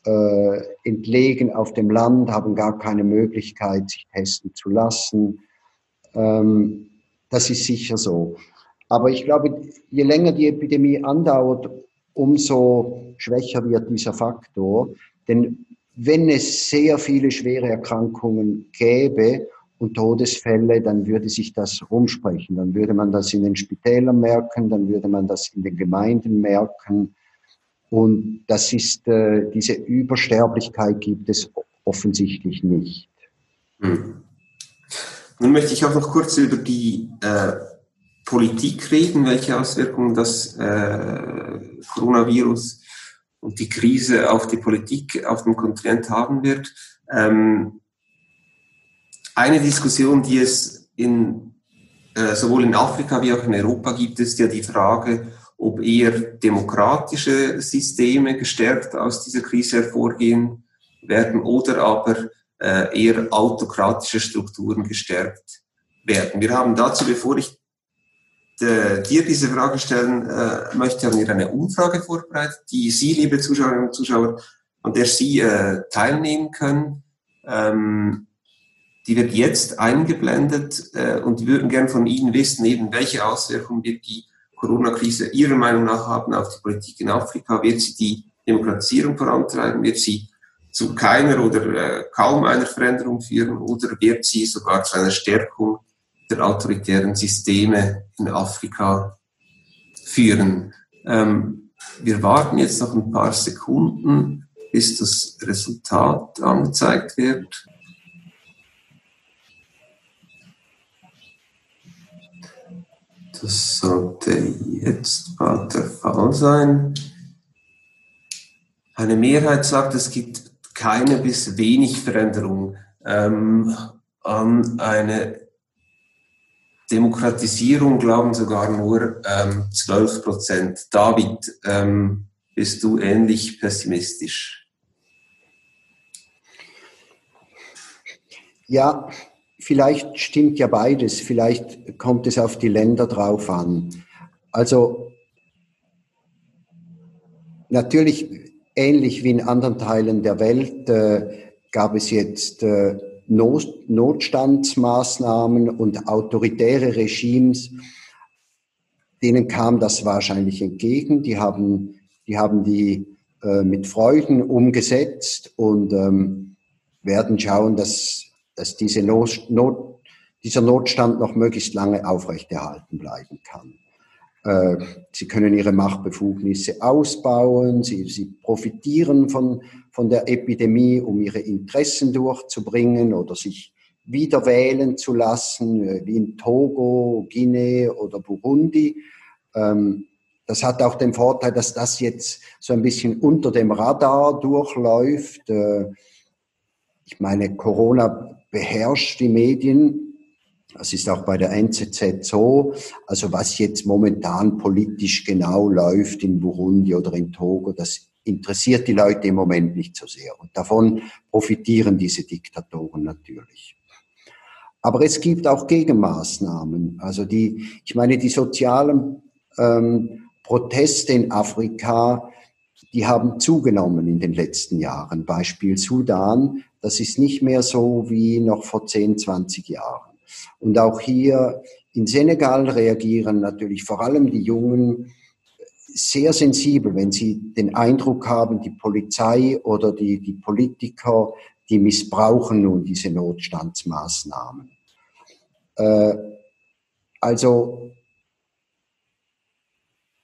äh, entlegen auf dem Land, haben gar keine Möglichkeit, sich testen zu lassen. Ähm, das ist sicher so. Aber ich glaube, je länger die Epidemie andauert, umso schwächer wird dieser Faktor. Denn wenn es sehr viele schwere Erkrankungen gäbe und Todesfälle, dann würde sich das rumsprechen. Dann würde man das in den Spitälern merken, dann würde man das in den Gemeinden merken. Und das ist, äh, diese Übersterblichkeit gibt es offensichtlich nicht. Hm. Nun möchte ich auch noch kurz über die äh, Politik reden, welche Auswirkungen das äh, Coronavirus und die Krise auf die Politik auf dem Kontinent haben wird. Ähm, eine Diskussion, die es in, äh, sowohl in Afrika wie auch in Europa gibt, ist ja die Frage, ob eher demokratische Systeme gestärkt aus dieser Krise hervorgehen werden oder aber äh, eher autokratische Strukturen gestärkt werden. Wir haben dazu, bevor ich äh, dir diese Frage stellen äh, möchte, haben wir eine Umfrage vorbereitet, die Sie, liebe Zuschauerinnen und Zuschauer, an der Sie äh, teilnehmen können. Ähm, die wird jetzt eingeblendet äh, und wir würden gern von Ihnen wissen, eben welche Auswirkungen wird die Corona-Krise Ihrer Meinung nach haben auf die Politik in Afrika? Wird sie die Demokratisierung vorantreiben? Wird sie zu keiner oder äh, kaum einer Veränderung führen? Oder wird sie sogar zu einer Stärkung der autoritären Systeme in Afrika führen? Ähm, wir warten jetzt noch ein paar Sekunden, bis das Resultat angezeigt wird. Das sollte jetzt bald der Fall sein. Eine Mehrheit sagt, es gibt keine bis wenig Veränderung ähm, an eine Demokratisierung glauben sogar nur ähm, 12 Prozent. David, ähm, bist du ähnlich pessimistisch? Ja, vielleicht stimmt ja beides. Vielleicht kommt es auf die Länder drauf an. Also natürlich ähnlich wie in anderen Teilen der Welt äh, gab es jetzt äh, Not Notstandsmaßnahmen und autoritäre Regimes denen kam das wahrscheinlich entgegen. Die haben die, haben die äh, mit Freuden umgesetzt und ähm, werden schauen, dass, dass diese Not, Not, dieser Notstand noch möglichst lange aufrechterhalten bleiben kann. Äh, sie können ihre Machtbefugnisse ausbauen, sie, sie profitieren von, von der Epidemie, um ihre Interessen durchzubringen oder sich wieder wählen zu lassen, äh, wie in Togo, Guinea oder Burundi. Ähm, das hat auch den Vorteil, dass das jetzt so ein bisschen unter dem Radar durchläuft. Äh, ich meine, Corona beherrscht die Medien. Das ist auch bei der NZZ so. Also was jetzt momentan politisch genau läuft in Burundi oder in Togo, das interessiert die Leute im Moment nicht so sehr. Und davon profitieren diese Diktatoren natürlich. Aber es gibt auch Gegenmaßnahmen. Also die, ich meine, die sozialen ähm, Proteste in Afrika, die haben zugenommen in den letzten Jahren. Beispiel Sudan, das ist nicht mehr so wie noch vor 10, 20 Jahren. Und auch hier in Senegal reagieren natürlich vor allem die Jungen sehr sensibel, wenn sie den Eindruck haben, die Polizei oder die, die Politiker, die missbrauchen nun diese Notstandsmaßnahmen. Äh, also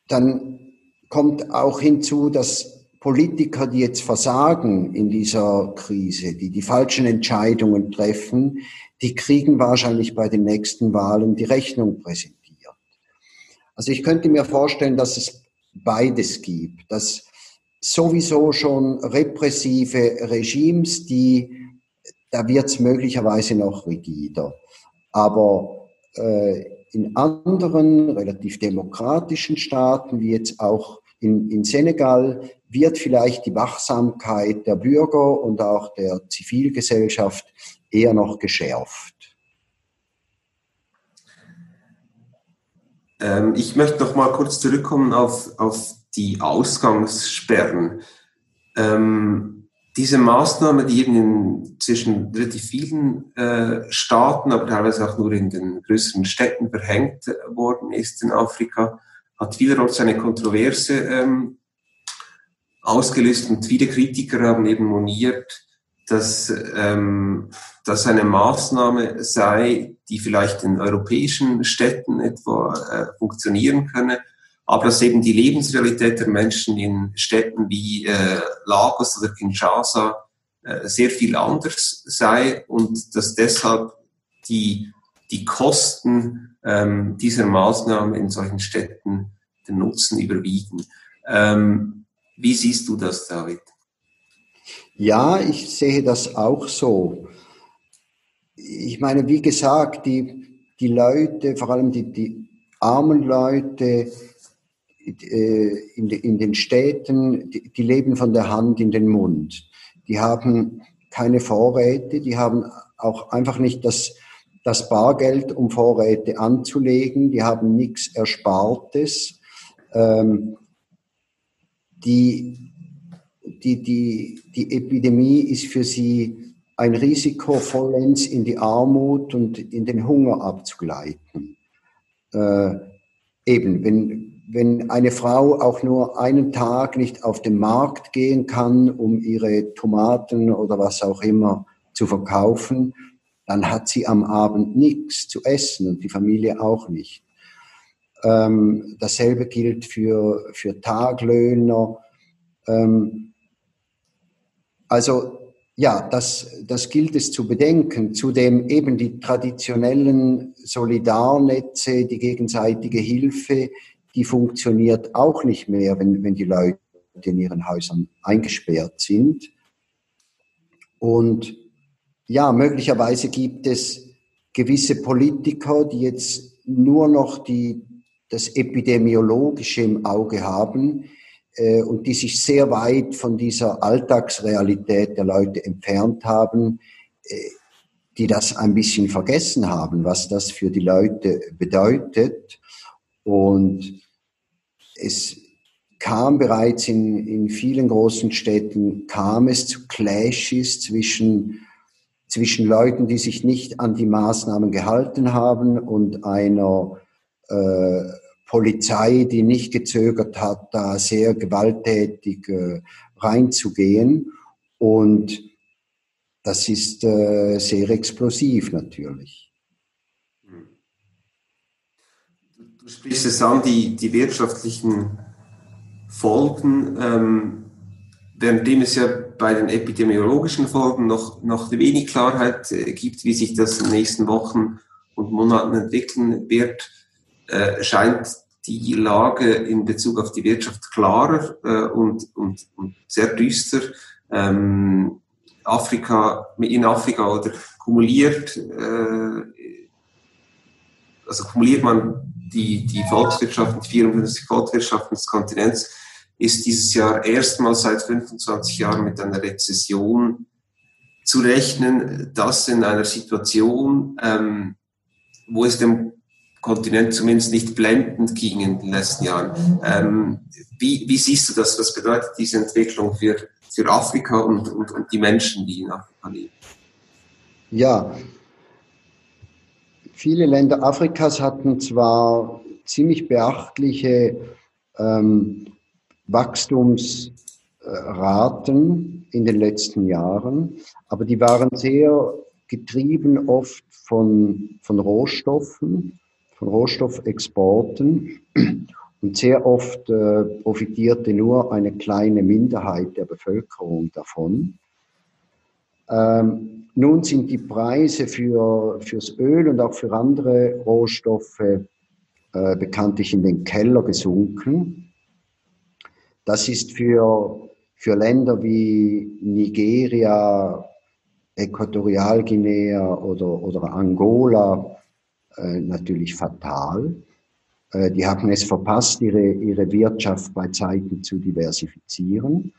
dann kommt auch hinzu, dass Politiker, die jetzt versagen in dieser Krise, die die falschen Entscheidungen treffen, die kriegen wahrscheinlich bei den nächsten Wahlen die Rechnung präsentiert. Also ich könnte mir vorstellen, dass es beides gibt, dass sowieso schon repressive Regimes, die, da wird es möglicherweise noch rigider. Aber äh, in anderen relativ demokratischen Staaten, wie jetzt auch in, in Senegal, wird vielleicht die Wachsamkeit der Bürger und auch der Zivilgesellschaft eher noch geschärft. Ähm, ich möchte noch mal kurz zurückkommen auf, auf die Ausgangssperren. Ähm, diese Maßnahme, die eben in, zwischen relativ vielen äh, Staaten, aber teilweise auch nur in den größeren Städten verhängt worden ist in Afrika, hat vielerorts eine Kontroverse ähm, ausgelöst und viele Kritiker haben eben moniert, dass ähm, das eine Maßnahme sei, die vielleicht in europäischen Städten etwa äh, funktionieren könne, aber dass eben die Lebensrealität der Menschen in Städten wie äh, Lagos oder Kinshasa äh, sehr viel anders sei und dass deshalb die, die Kosten ähm, dieser Maßnahmen in solchen Städten den Nutzen überwiegen. Ähm, wie siehst du das, David? Ja, ich sehe das auch so. Ich meine, wie gesagt, die, die Leute, vor allem die, die armen Leute, äh, in, in den Städten, die, die leben von der Hand in den Mund. Die haben keine Vorräte, die haben auch einfach nicht das, das Bargeld, um Vorräte anzulegen, die haben nichts Erspartes. Ähm, die, die, die, die Epidemie ist für sie ein Risiko, vollends in die Armut und in den Hunger abzugleiten. Äh, eben, wenn, wenn eine Frau auch nur einen Tag nicht auf den Markt gehen kann, um ihre Tomaten oder was auch immer zu verkaufen, dann hat sie am Abend nichts zu essen und die Familie auch nicht. Ähm, dasselbe gilt für, für Taglöhner. Ähm, also ja, das, das gilt es zu bedenken. Zudem eben die traditionellen Solidarnetze, die gegenseitige Hilfe, die funktioniert auch nicht mehr, wenn, wenn die Leute in ihren Häusern eingesperrt sind. Und ja, möglicherweise gibt es gewisse Politiker, die jetzt nur noch die, das Epidemiologische im Auge haben äh, und die sich sehr weit von dieser Alltagsrealität der Leute entfernt haben, äh, die das ein bisschen vergessen haben, was das für die Leute bedeutet. Und es kam bereits in, in vielen großen Städten, kam es zu Clashes zwischen, zwischen Leuten, die sich nicht an die Maßnahmen gehalten haben und einer äh, Polizei, die nicht gezögert hat, da sehr gewalttätig äh, reinzugehen. Und das ist äh, sehr explosiv natürlich. Du sprichst es an, die, die wirtschaftlichen Folgen, ähm, währenddem es ja bei den epidemiologischen Folgen noch, noch wenig Klarheit äh, gibt, wie sich das in den nächsten Wochen und Monaten entwickeln wird, äh, scheint die Lage in Bezug auf die Wirtschaft klarer äh, und, und, und sehr düster. Ähm, Afrika, in Afrika oder kumuliert, äh, also kumuliert man die, die Volkswirtschaften, die 54 Volkswirtschaften des Kontinents, ist dieses Jahr erstmals seit 25 Jahren mit einer Rezession zu rechnen, das in einer Situation, ähm, wo es dem Kontinent zumindest nicht blendend ging in den letzten Jahren. Ähm, wie, wie siehst du das? Was bedeutet diese Entwicklung für, für Afrika und, und, und die Menschen, die in Afrika leben? Ja, viele Länder Afrikas hatten zwar ziemlich beachtliche ähm, Wachstumsraten in den letzten Jahren, aber die waren sehr getrieben oft von, von Rohstoffen, von Rohstoffexporten und sehr oft äh, profitierte nur eine kleine Minderheit der Bevölkerung davon. Ähm, nun sind die Preise für, fürs Öl und auch für andere Rohstoffe äh, bekanntlich in den Keller gesunken. Das ist für, für Länder wie Nigeria, Äquatorialguinea oder, oder Angola äh, natürlich fatal. Äh, die haben es verpasst, ihre, ihre Wirtschaft bei Zeiten zu diversifizieren.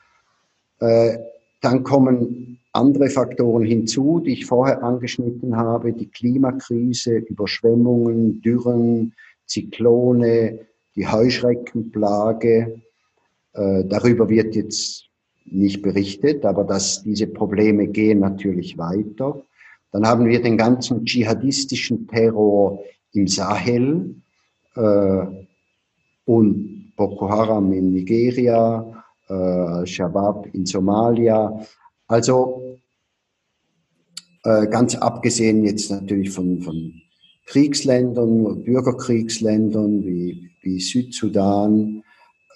Äh, dann kommen andere Faktoren hinzu, die ich vorher angeschnitten habe, die Klimakrise, Überschwemmungen, Dürren, Zyklone, die Heuschreckenplage. Darüber wird jetzt nicht berichtet, aber dass diese Probleme gehen natürlich weiter. Dann haben wir den ganzen dschihadistischen Terror im Sahel äh, und Boko Haram in Nigeria, äh, Al-Shabaab in Somalia. Also äh, ganz abgesehen jetzt natürlich von, von Kriegsländern, Bürgerkriegsländern wie, wie Südsudan,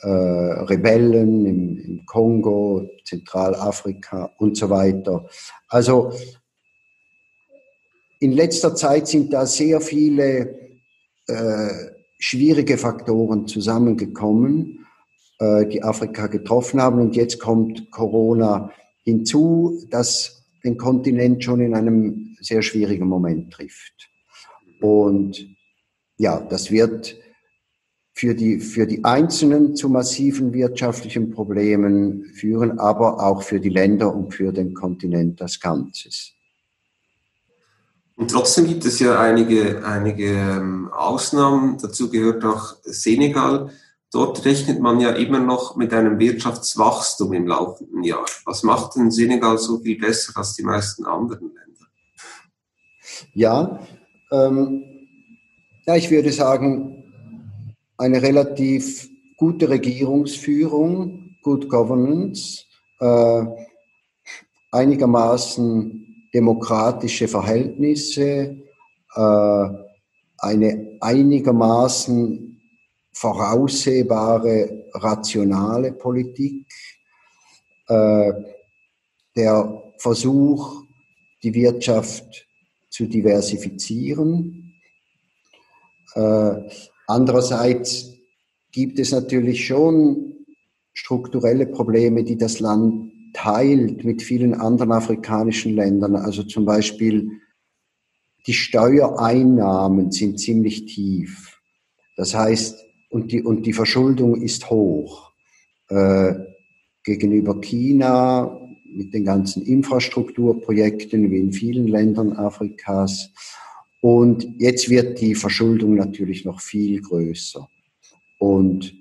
äh, Rebellen im, im Kongo, Zentralafrika und so weiter. Also in letzter Zeit sind da sehr viele äh, schwierige Faktoren zusammengekommen, äh, die Afrika getroffen haben. Und jetzt kommt Corona hinzu, das den Kontinent schon in einem sehr schwierigen Moment trifft. Und ja, das wird für die, für die Einzelnen zu massiven wirtschaftlichen Problemen führen, aber auch für die Länder und für den Kontinent als Ganzes. Und trotzdem gibt es ja einige, einige ähm, Ausnahmen. Dazu gehört auch Senegal. Dort rechnet man ja immer noch mit einem Wirtschaftswachstum im laufenden Jahr. Was macht denn Senegal so viel besser als die meisten anderen Länder? Ja, ähm, ja ich würde sagen, eine relativ gute Regierungsführung, Good Governance, äh, einigermaßen demokratische Verhältnisse, äh, eine einigermaßen voraussehbare, rationale Politik, äh, der Versuch, die Wirtschaft zu diversifizieren. Äh, andererseits gibt es natürlich schon strukturelle Probleme, die das Land teilt mit vielen anderen afrikanischen Ländern. Also zum Beispiel die Steuereinnahmen sind ziemlich tief. Das heißt, und die, und die Verschuldung ist hoch. Äh, gegenüber China mit den ganzen Infrastrukturprojekten wie in vielen Ländern Afrikas. Und jetzt wird die Verschuldung natürlich noch viel größer. Und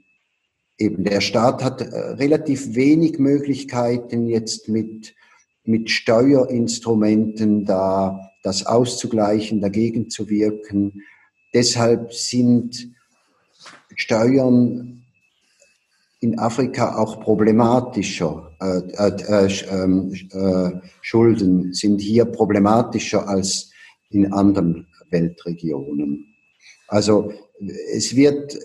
eben der Staat hat äh, relativ wenig Möglichkeiten jetzt mit, mit Steuerinstrumenten da das auszugleichen, dagegen zu wirken. Deshalb sind Steuern in Afrika auch problematischer, äh, äh, ähm, äh, Schulden sind hier problematischer als in anderen Weltregionen. Also es wird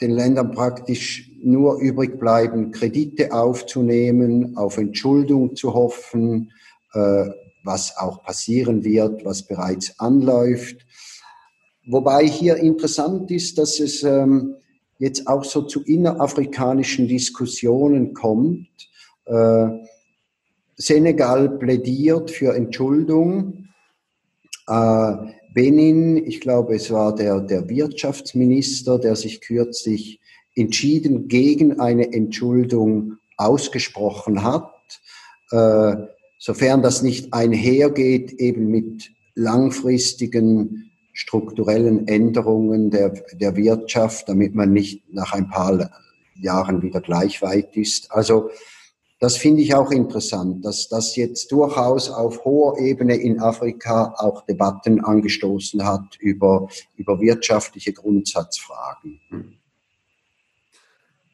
den Ländern praktisch nur übrig bleiben, Kredite aufzunehmen, auf Entschuldung zu hoffen, äh, was auch passieren wird, was bereits anläuft. Wobei hier interessant ist, dass es ähm, jetzt auch so zu innerafrikanischen Diskussionen kommt. Äh, Senegal plädiert für Entschuldung. Äh, Benin, ich glaube, es war der, der Wirtschaftsminister, der sich kürzlich entschieden gegen eine Entschuldung ausgesprochen hat. Äh, sofern das nicht einhergeht eben mit langfristigen strukturellen Änderungen der, der Wirtschaft, damit man nicht nach ein paar Jahren wieder gleich weit ist. Also das finde ich auch interessant, dass das jetzt durchaus auf hoher Ebene in Afrika auch Debatten angestoßen hat über, über wirtschaftliche Grundsatzfragen.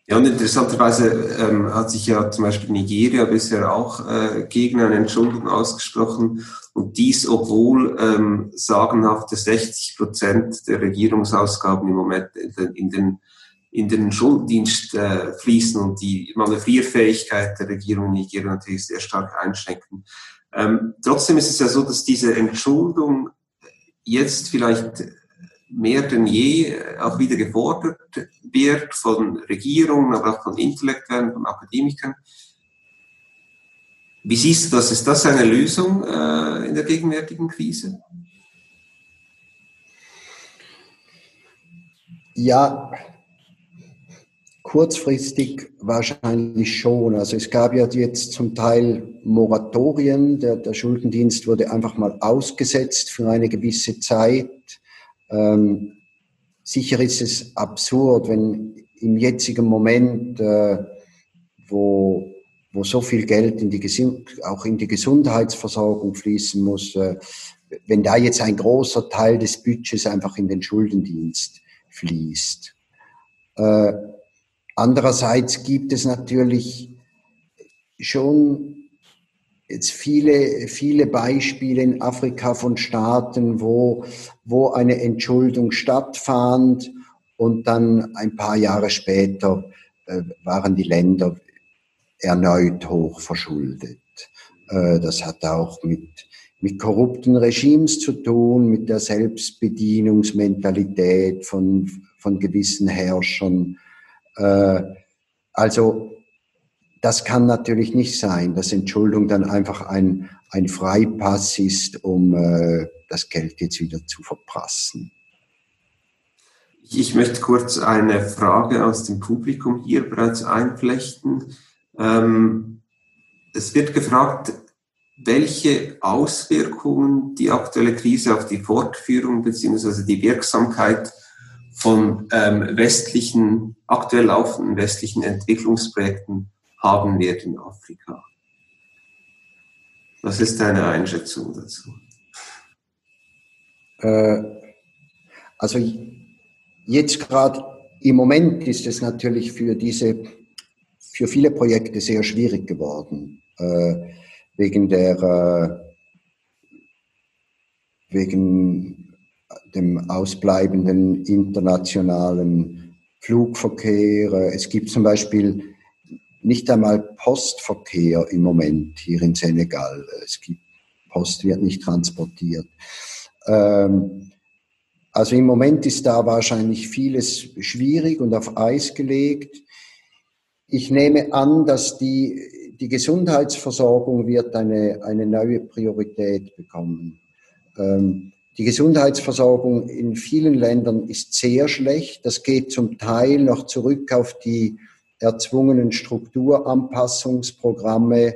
Ja, und interessanterweise ähm, hat sich ja zum Beispiel Nigeria bisher auch äh, gegen eine Entschuldung ausgesprochen und dies, obwohl ähm, sagenhafte 60 Prozent der Regierungsausgaben im Moment in den, in den in den Schuldendienst äh, fließen und die Manövrierfähigkeit der Regierung in Nigeria natürlich sehr stark einschränken. Ähm, trotzdem ist es ja so, dass diese Entschuldung jetzt vielleicht mehr denn je auch wieder gefordert wird von Regierungen, aber auch von Intellektuellen, von Akademikern. Wie siehst du das? Ist das eine Lösung äh, in der gegenwärtigen Krise? Ja, Kurzfristig wahrscheinlich schon. Also es gab ja jetzt zum Teil Moratorien. Der, der Schuldendienst wurde einfach mal ausgesetzt für eine gewisse Zeit. Ähm, sicher ist es absurd, wenn im jetzigen Moment, äh, wo, wo so viel Geld in die, auch in die Gesundheitsversorgung fließen muss, äh, wenn da jetzt ein großer Teil des Budgets einfach in den Schuldendienst fließt. Äh, Andererseits gibt es natürlich schon jetzt viele, viele Beispiele in Afrika von Staaten, wo, wo eine Entschuldung stattfand und dann ein paar Jahre später äh, waren die Länder erneut hoch verschuldet. Äh, das hat auch mit, mit korrupten Regimes zu tun, mit der Selbstbedienungsmentalität von, von gewissen Herrschern also das kann natürlich nicht sein, dass Entschuldung dann einfach ein, ein Freipass ist, um äh, das Geld jetzt wieder zu verprassen. Ich möchte kurz eine Frage aus dem Publikum hier bereits einflechten. Ähm, es wird gefragt, welche Auswirkungen die aktuelle Krise auf die Fortführung bzw. die Wirksamkeit von ähm, westlichen, aktuell laufenden westlichen Entwicklungsprojekten haben wird in Afrika. Was ist deine Einschätzung dazu? Äh, also jetzt gerade im Moment ist es natürlich für diese, für viele Projekte sehr schwierig geworden, äh, wegen der, äh, wegen dem ausbleibenden internationalen Flugverkehr. Es gibt zum Beispiel nicht einmal Postverkehr im Moment hier in Senegal. Es gibt Post wird nicht transportiert. Ähm, also im Moment ist da wahrscheinlich vieles schwierig und auf Eis gelegt. Ich nehme an, dass die, die Gesundheitsversorgung wird eine, eine neue Priorität bekommen. Ähm, die Gesundheitsversorgung in vielen Ländern ist sehr schlecht. Das geht zum Teil noch zurück auf die erzwungenen Strukturanpassungsprogramme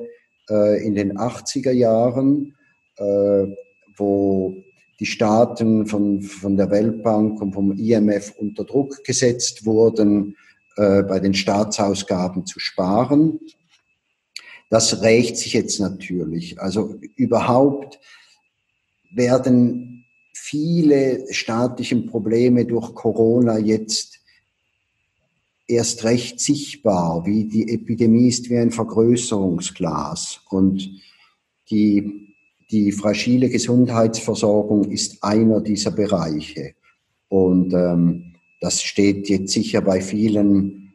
äh, in den 80er Jahren, äh, wo die Staaten von, von der Weltbank und vom IMF unter Druck gesetzt wurden, äh, bei den Staatsausgaben zu sparen. Das rächt sich jetzt natürlich. Also überhaupt werden viele staatliche Probleme durch Corona jetzt erst recht sichtbar, wie die Epidemie ist wie ein Vergrößerungsglas und die, die fragile Gesundheitsversorgung ist einer dieser Bereiche. Und ähm, das steht jetzt sicher bei vielen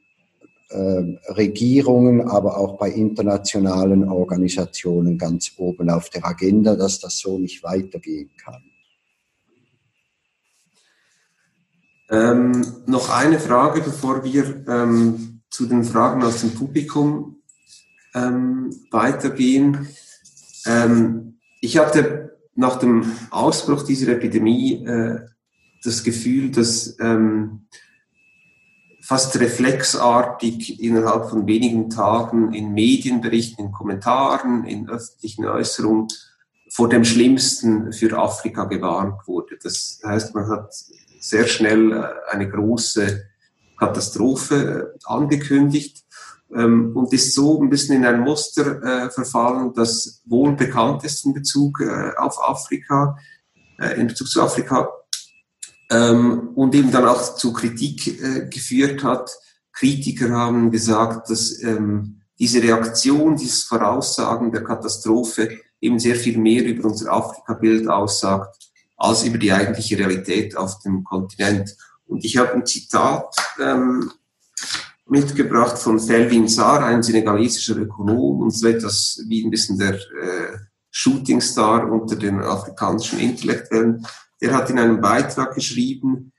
äh, Regierungen, aber auch bei internationalen Organisationen ganz oben auf der Agenda, dass das so nicht weitergehen kann. Ähm, noch eine Frage, bevor wir ähm, zu den Fragen aus dem Publikum ähm, weitergehen. Ähm, ich hatte nach dem Ausbruch dieser Epidemie äh, das Gefühl, dass ähm, fast reflexartig innerhalb von wenigen Tagen in Medienberichten, in Kommentaren, in öffentlichen Äußerungen vor dem Schlimmsten für Afrika gewarnt wurde. Das heißt, man hat sehr schnell äh, eine große Katastrophe äh, angekündigt ähm, und ist so ein bisschen in ein Muster äh, verfallen, das wohl bekannt ist in Bezug auf Afrika, in Bezug zu Afrika ähm, und eben dann auch zu Kritik geführt hat. Kritiker haben gesagt, dass ähm, diese Reaktion, dieses Voraussagen der Katastrophe eben sehr viel mehr über unser Afrika-Bild aussagt als über die eigentliche Realität auf dem Kontinent. Und ich habe ein Zitat ähm, mitgebracht von Felvin Saar, ein senegalesischer Ökonom und so etwas wie ein bisschen der äh, Shootingstar unter den afrikanischen Intellektuellen. Der hat in einem Beitrag geschrieben,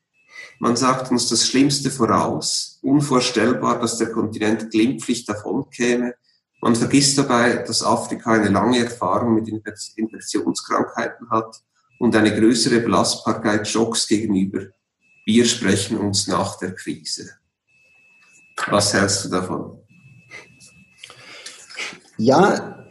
man sagt uns das Schlimmste voraus, unvorstellbar, dass der Kontinent glimpflich davonkäme. Man vergisst dabei, dass Afrika eine lange Erfahrung mit Infektionskrankheiten hat und eine größere Belastbarkeit Schocks gegenüber. Wir sprechen uns nach der Krise. Was hältst du davon? Ja,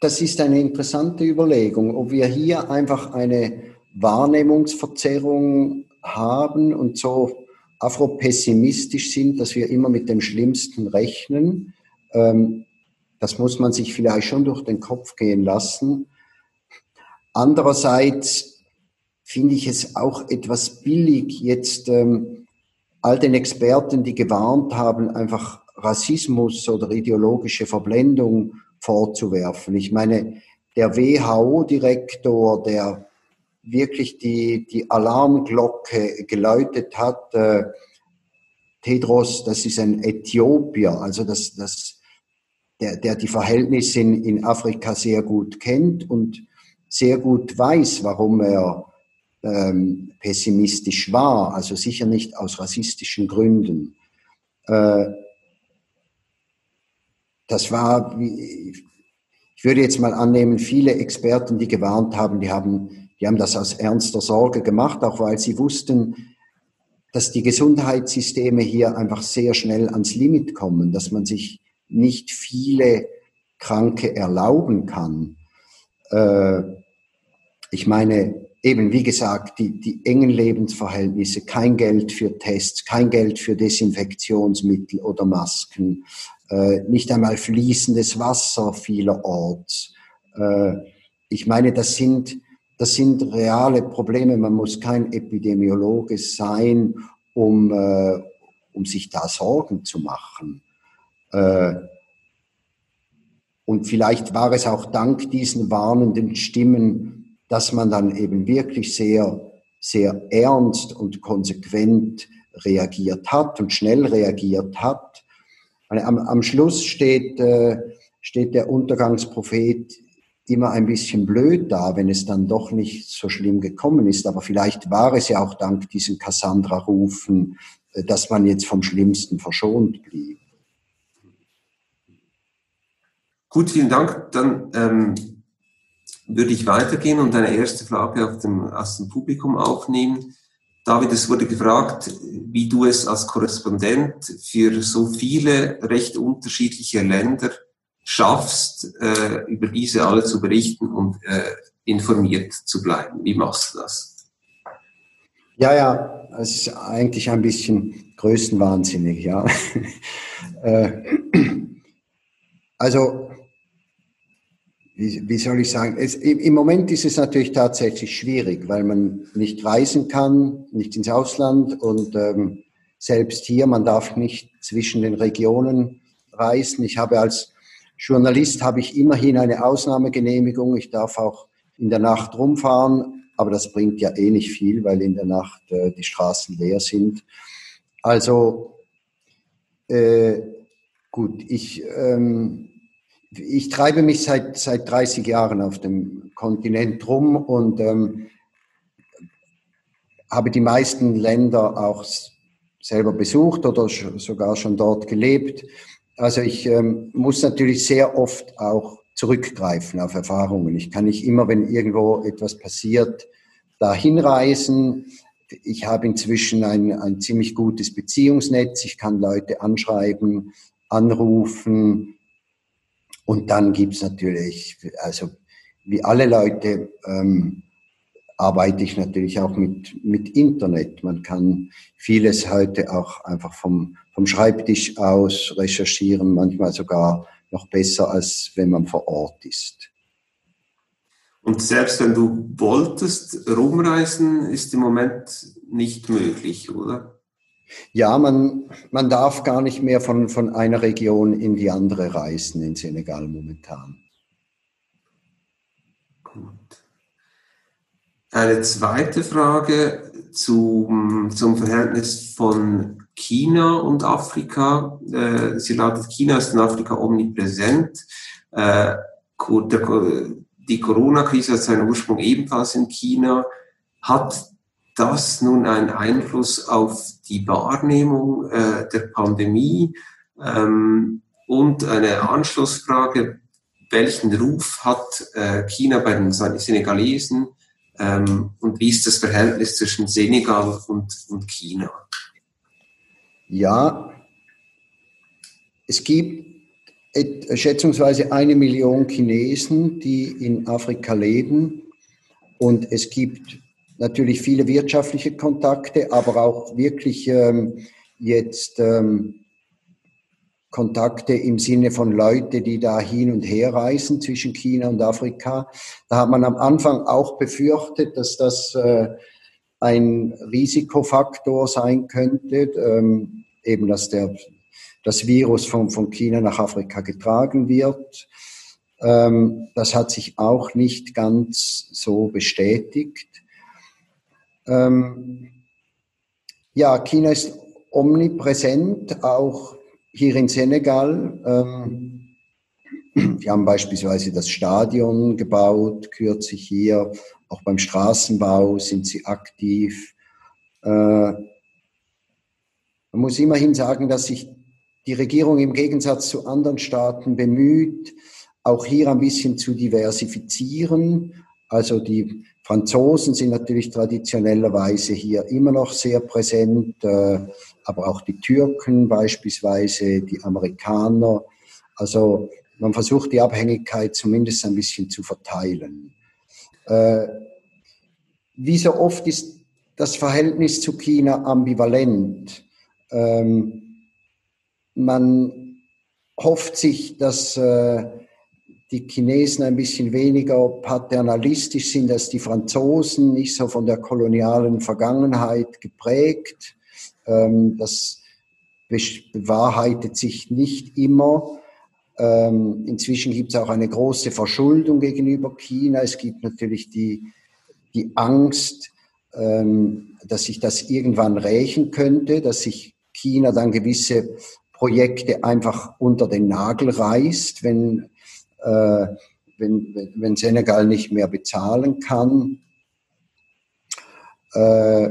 das ist eine interessante Überlegung, ob wir hier einfach eine Wahrnehmungsverzerrung haben und so afropessimistisch sind, dass wir immer mit dem Schlimmsten rechnen. Ähm, das muss man sich vielleicht schon durch den Kopf gehen lassen. Andererseits finde ich es auch etwas billig, jetzt ähm, all den Experten, die gewarnt haben, einfach Rassismus oder ideologische Verblendung vorzuwerfen. Ich meine, der WHO-Direktor, der wirklich die, die Alarmglocke geläutet hat, äh, Tedros, das ist ein Äthiopier, also das, das, der, der die Verhältnisse in, in Afrika sehr gut kennt und sehr gut weiß, warum er ähm, pessimistisch war, also sicher nicht aus rassistischen Gründen. Äh, das war, ich würde jetzt mal annehmen, viele Experten, die gewarnt haben, die haben, die haben das aus ernster Sorge gemacht, auch weil sie wussten, dass die Gesundheitssysteme hier einfach sehr schnell ans Limit kommen, dass man sich nicht viele Kranke erlauben kann. Äh, ich meine, eben wie gesagt, die, die engen Lebensverhältnisse, kein Geld für Tests, kein Geld für Desinfektionsmittel oder Masken, äh, nicht einmal fließendes Wasser vielerorts. Äh, ich meine, das sind, das sind reale Probleme. Man muss kein Epidemiologe sein, um, äh, um sich da Sorgen zu machen. Und vielleicht war es auch dank diesen warnenden Stimmen, dass man dann eben wirklich sehr, sehr ernst und konsequent reagiert hat und schnell reagiert hat. Am, am Schluss steht, äh, steht der Untergangsprophet immer ein bisschen blöd da, wenn es dann doch nicht so schlimm gekommen ist. Aber vielleicht war es ja auch dank diesen Cassandra-Rufen, äh, dass man jetzt vom Schlimmsten verschont blieb. Gut, vielen Dank. Dann ähm, würde ich weitergehen und eine erste Frage dem, aus dem Publikum aufnehmen. David, es wurde gefragt, wie du es als Korrespondent für so viele recht unterschiedliche Länder schaffst, äh, über diese alle zu berichten und äh, informiert zu bleiben. Wie machst du das? Ja, ja, es ist eigentlich ein bisschen größenwahnsinnig, ja. *laughs* Äh, also wie, wie soll ich sagen, es, im Moment ist es natürlich tatsächlich schwierig, weil man nicht reisen kann, nicht ins Ausland und ähm, selbst hier, man darf nicht zwischen den Regionen reisen. Ich habe als Journalist habe ich immerhin eine Ausnahmegenehmigung. Ich darf auch in der Nacht rumfahren, aber das bringt ja eh nicht viel, weil in der Nacht äh, die Straßen leer sind. Also äh, gut, ich, ähm, ich treibe mich seit, seit 30 Jahren auf dem Kontinent rum und ähm, habe die meisten Länder auch selber besucht oder sogar schon dort gelebt. Also ich ähm, muss natürlich sehr oft auch zurückgreifen auf Erfahrungen. Ich kann nicht immer, wenn irgendwo etwas passiert, da hinreisen. Ich habe inzwischen ein, ein ziemlich gutes Beziehungsnetz. Ich kann Leute anschreiben, anrufen. Und dann gibt's natürlich, also wie alle Leute, ähm, arbeite ich natürlich auch mit, mit Internet. Man kann vieles heute auch einfach vom, vom Schreibtisch aus recherchieren, manchmal sogar noch besser, als wenn man vor Ort ist. Und selbst wenn du wolltest rumreisen, ist im Moment nicht möglich, oder? Ja, man, man darf gar nicht mehr von, von einer Region in die andere reisen in Senegal momentan. Gut. Eine zweite Frage zum, zum Verhältnis von China und Afrika. Äh, sie lautet, China ist in Afrika omnipräsent. Äh, die Corona-Krise hat seinen Ursprung ebenfalls in China. Hat das nun einen Einfluss auf die Wahrnehmung äh, der Pandemie? Ähm, und eine Anschlussfrage, welchen Ruf hat äh, China bei den Senegalesen? Ähm, und wie ist das Verhältnis zwischen Senegal und, und China? Ja, es gibt schätzungsweise eine Million Chinesen, die in Afrika leben. Und es gibt natürlich viele wirtschaftliche Kontakte, aber auch wirklich ähm, jetzt ähm, Kontakte im Sinne von Leute, die da hin und her reisen zwischen China und Afrika. Da hat man am Anfang auch befürchtet, dass das äh, ein Risikofaktor sein könnte, ähm, eben dass der, das Virus von, von China nach Afrika getragen wird. Ähm, das hat sich auch nicht ganz so bestätigt. Ähm, ja, China ist omnipräsent, auch hier in Senegal, ähm, wir haben beispielsweise das Stadion gebaut, kürzlich hier, auch beim Straßenbau sind sie aktiv. Äh, man muss immerhin sagen, dass sich die Regierung im Gegensatz zu anderen Staaten bemüht, auch hier ein bisschen zu diversifizieren. Also die Franzosen sind natürlich traditionellerweise hier immer noch sehr präsent. Äh, aber auch die Türken beispielsweise, die Amerikaner. Also man versucht die Abhängigkeit zumindest ein bisschen zu verteilen. Äh, wie so oft ist das Verhältnis zu China ambivalent. Ähm, man hofft sich, dass äh, die Chinesen ein bisschen weniger paternalistisch sind als die Franzosen, nicht so von der kolonialen Vergangenheit geprägt. Ähm, das bewahrheitet sich nicht immer. Ähm, inzwischen gibt es auch eine große Verschuldung gegenüber China. Es gibt natürlich die, die Angst, ähm, dass sich das irgendwann rächen könnte, dass sich China dann gewisse Projekte einfach unter den Nagel reißt, wenn, äh, wenn, wenn Senegal nicht mehr bezahlen kann. Äh,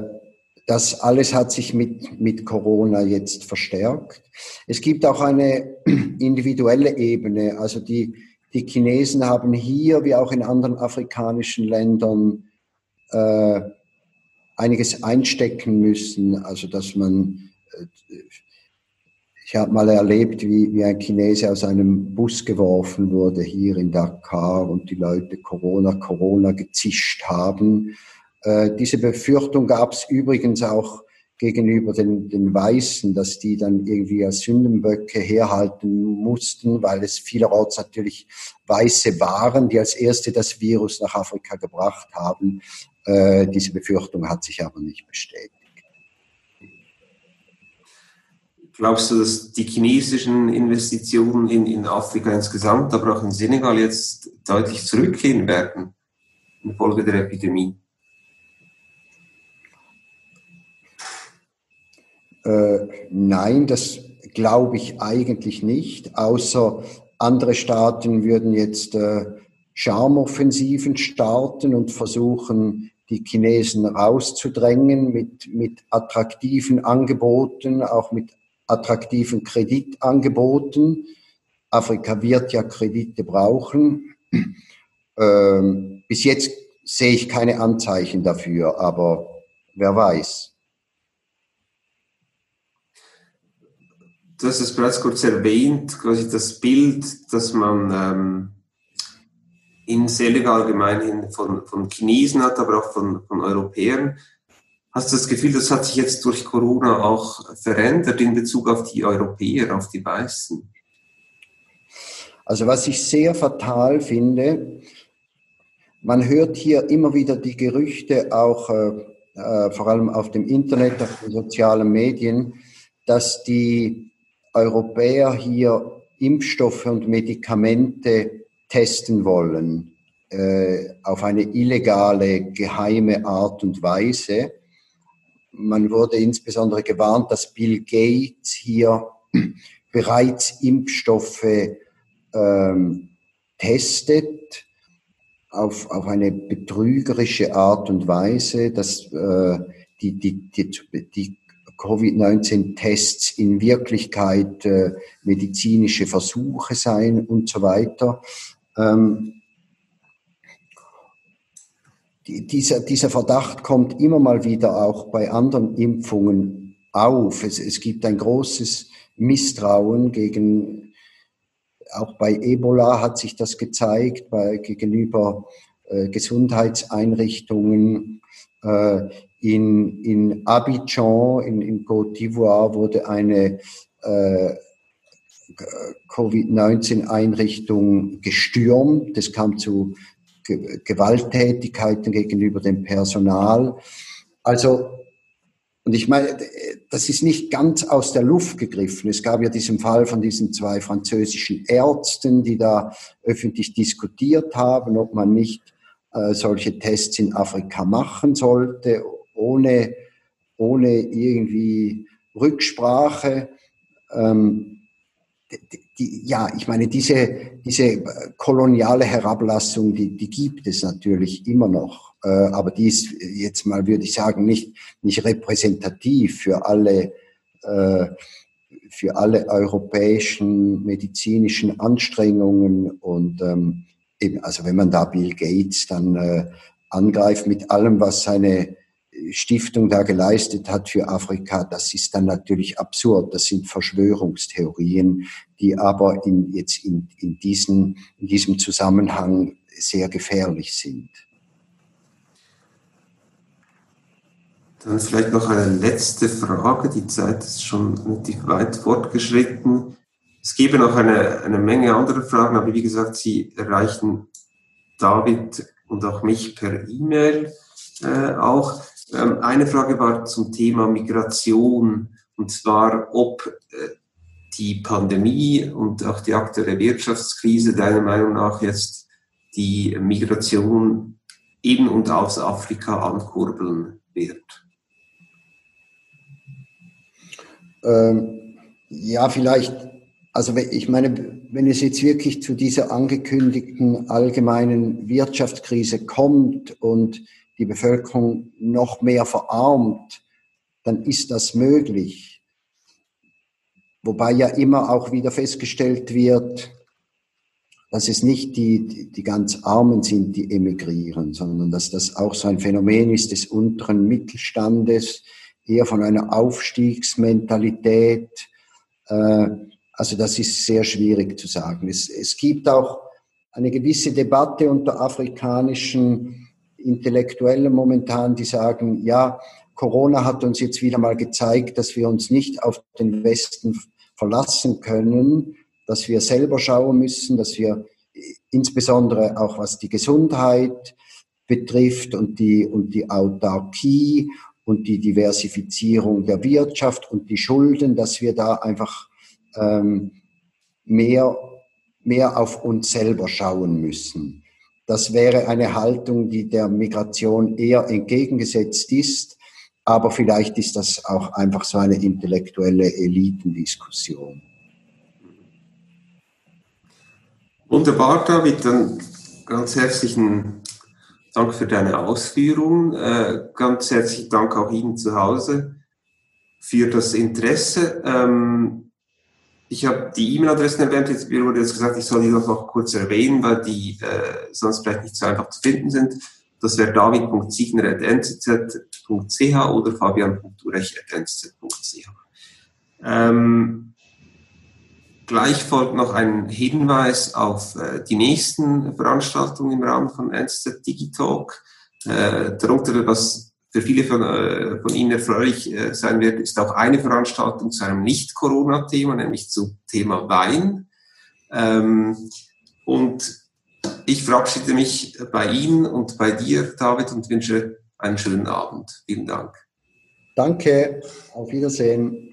das alles hat sich mit, mit Corona jetzt verstärkt. Es gibt auch eine *clears throat* individuelle Ebene. Also die, die Chinesen haben hier, wie auch in anderen afrikanischen Ländern, äh, einiges einstecken müssen. Also dass man, äh, ich habe mal erlebt, wie, wie ein Chinese aus einem Bus geworfen wurde hier in Dakar und die Leute Corona, Corona gezischt haben. Äh, diese Befürchtung gab es übrigens auch gegenüber den, den Weißen, dass die dann irgendwie als Sündenböcke herhalten mussten, weil es vielerorts natürlich Weiße waren, die als erste das Virus nach Afrika gebracht haben. Äh, diese Befürchtung hat sich aber nicht bestätigt. Glaubst du, dass die chinesischen Investitionen in, in Afrika insgesamt, aber auch in Senegal jetzt deutlich zurückgehen werden infolge der Epidemie? Äh, nein, das glaube ich eigentlich nicht, außer andere Staaten würden jetzt äh, Charmoffensiven starten und versuchen, die Chinesen rauszudrängen mit, mit attraktiven Angeboten, auch mit attraktiven Kreditangeboten. Afrika wird ja Kredite brauchen. Ähm, bis jetzt sehe ich keine Anzeichen dafür, aber wer weiß. Du hast es bereits kurz erwähnt, quasi das Bild, das man ähm, in Senegal gemeinhin von, von Chinesen hat, aber auch von, von Europäern. Hast du das Gefühl, das hat sich jetzt durch Corona auch verändert in Bezug auf die Europäer, auf die Weißen? Also was ich sehr fatal finde, man hört hier immer wieder die Gerüchte, auch äh, äh, vor allem auf dem Internet, auf den sozialen Medien, dass die Europäer hier Impfstoffe und Medikamente testen wollen äh, auf eine illegale, geheime Art und Weise. Man wurde insbesondere gewarnt, dass Bill Gates hier *clears throat* bereits Impfstoffe ähm, testet auf, auf eine betrügerische Art und Weise, dass äh, die, die, die, die Covid-19-Tests in Wirklichkeit äh, medizinische Versuche seien und so weiter. Ähm, dieser, dieser Verdacht kommt immer mal wieder auch bei anderen Impfungen auf. Es, es gibt ein großes Misstrauen gegen, auch bei Ebola hat sich das gezeigt, bei, gegenüber äh, Gesundheitseinrichtungen. Äh, in, in Abidjan, in, in Côte d'Ivoire, wurde eine äh, Covid-19-Einrichtung gestürmt. Es kam zu Gewalttätigkeiten gegenüber dem Personal. Also, und ich meine, das ist nicht ganz aus der Luft gegriffen. Es gab ja diesen Fall von diesen zwei französischen Ärzten, die da öffentlich diskutiert haben, ob man nicht äh, solche Tests in Afrika machen sollte ohne, ohne irgendwie Rücksprache. Ähm, die, ja, ich meine, diese, diese koloniale Herablassung, die, die gibt es natürlich immer noch. Äh, aber die ist jetzt mal, würde ich sagen, nicht, nicht repräsentativ für alle, äh, für alle europäischen medizinischen Anstrengungen. Und ähm, eben, also wenn man da Bill Gates dann äh, angreift mit allem, was seine Stiftung da geleistet hat für Afrika, das ist dann natürlich absurd. Das sind Verschwörungstheorien, die aber in, jetzt in, in, diesen, in diesem Zusammenhang sehr gefährlich sind. Dann vielleicht noch eine letzte Frage. Die Zeit ist schon relativ weit fortgeschritten. Es gäbe noch eine, eine Menge anderer Fragen, aber wie gesagt, Sie erreichen David und auch mich per E-Mail äh, auch. Ähm, eine Frage war zum Thema Migration, und zwar, ob äh, die Pandemie und auch die aktuelle Wirtschaftskrise deiner Meinung nach jetzt die Migration in und aus Afrika ankurbeln wird. Ähm, ja, vielleicht, also ich meine, wenn es jetzt wirklich zu dieser angekündigten allgemeinen Wirtschaftskrise kommt und die Bevölkerung noch mehr verarmt, dann ist das möglich. Wobei ja immer auch wieder festgestellt wird, dass es nicht die, die, ganz Armen sind, die emigrieren, sondern dass das auch so ein Phänomen ist des unteren Mittelstandes, eher von einer Aufstiegsmentalität. Äh, also das ist sehr schwierig zu sagen. Es, es gibt auch eine gewisse Debatte unter afrikanischen Intellektuellen momentan, die sagen, ja, Corona hat uns jetzt wieder mal gezeigt, dass wir uns nicht auf den Westen verlassen können, dass wir selber schauen müssen, dass wir insbesondere auch was die Gesundheit betrifft und die, und die Autarkie und die Diversifizierung der Wirtschaft und die Schulden, dass wir da einfach ähm, mehr, mehr auf uns selber schauen müssen. Das wäre eine Haltung, die der Migration eher entgegengesetzt ist, aber vielleicht ist das auch einfach so eine intellektuelle Elitendiskussion. Wunderbar, David. Dann ganz herzlichen Dank für deine Ausführungen. Äh, ganz herzlichen Dank auch Ihnen zu Hause für das Interesse. Ich habe die E-Mail-Adressen erwähnt, jetzt, mir wurde jetzt gesagt, ich soll die doch noch kurz erwähnen, weil die äh, sonst vielleicht nicht so einfach zu finden sind. Das wäre david.siegner.nzz.ch oder fabian.urech.nzz.ch. Ähm, Gleich folgt noch ein Hinweis auf äh, die nächsten Veranstaltungen im Rahmen von NZZ Digitalk. Äh, darunter, was für viele von, äh, von Ihnen erfreulich äh, sein wird, ist auch eine Veranstaltung zu einem Nicht-Corona-Thema, nämlich zum Thema Wein. Ähm, und ich verabschiede mich bei Ihnen und bei dir, David, und wünsche einen schönen Abend. Vielen Dank. Danke, auf Wiedersehen.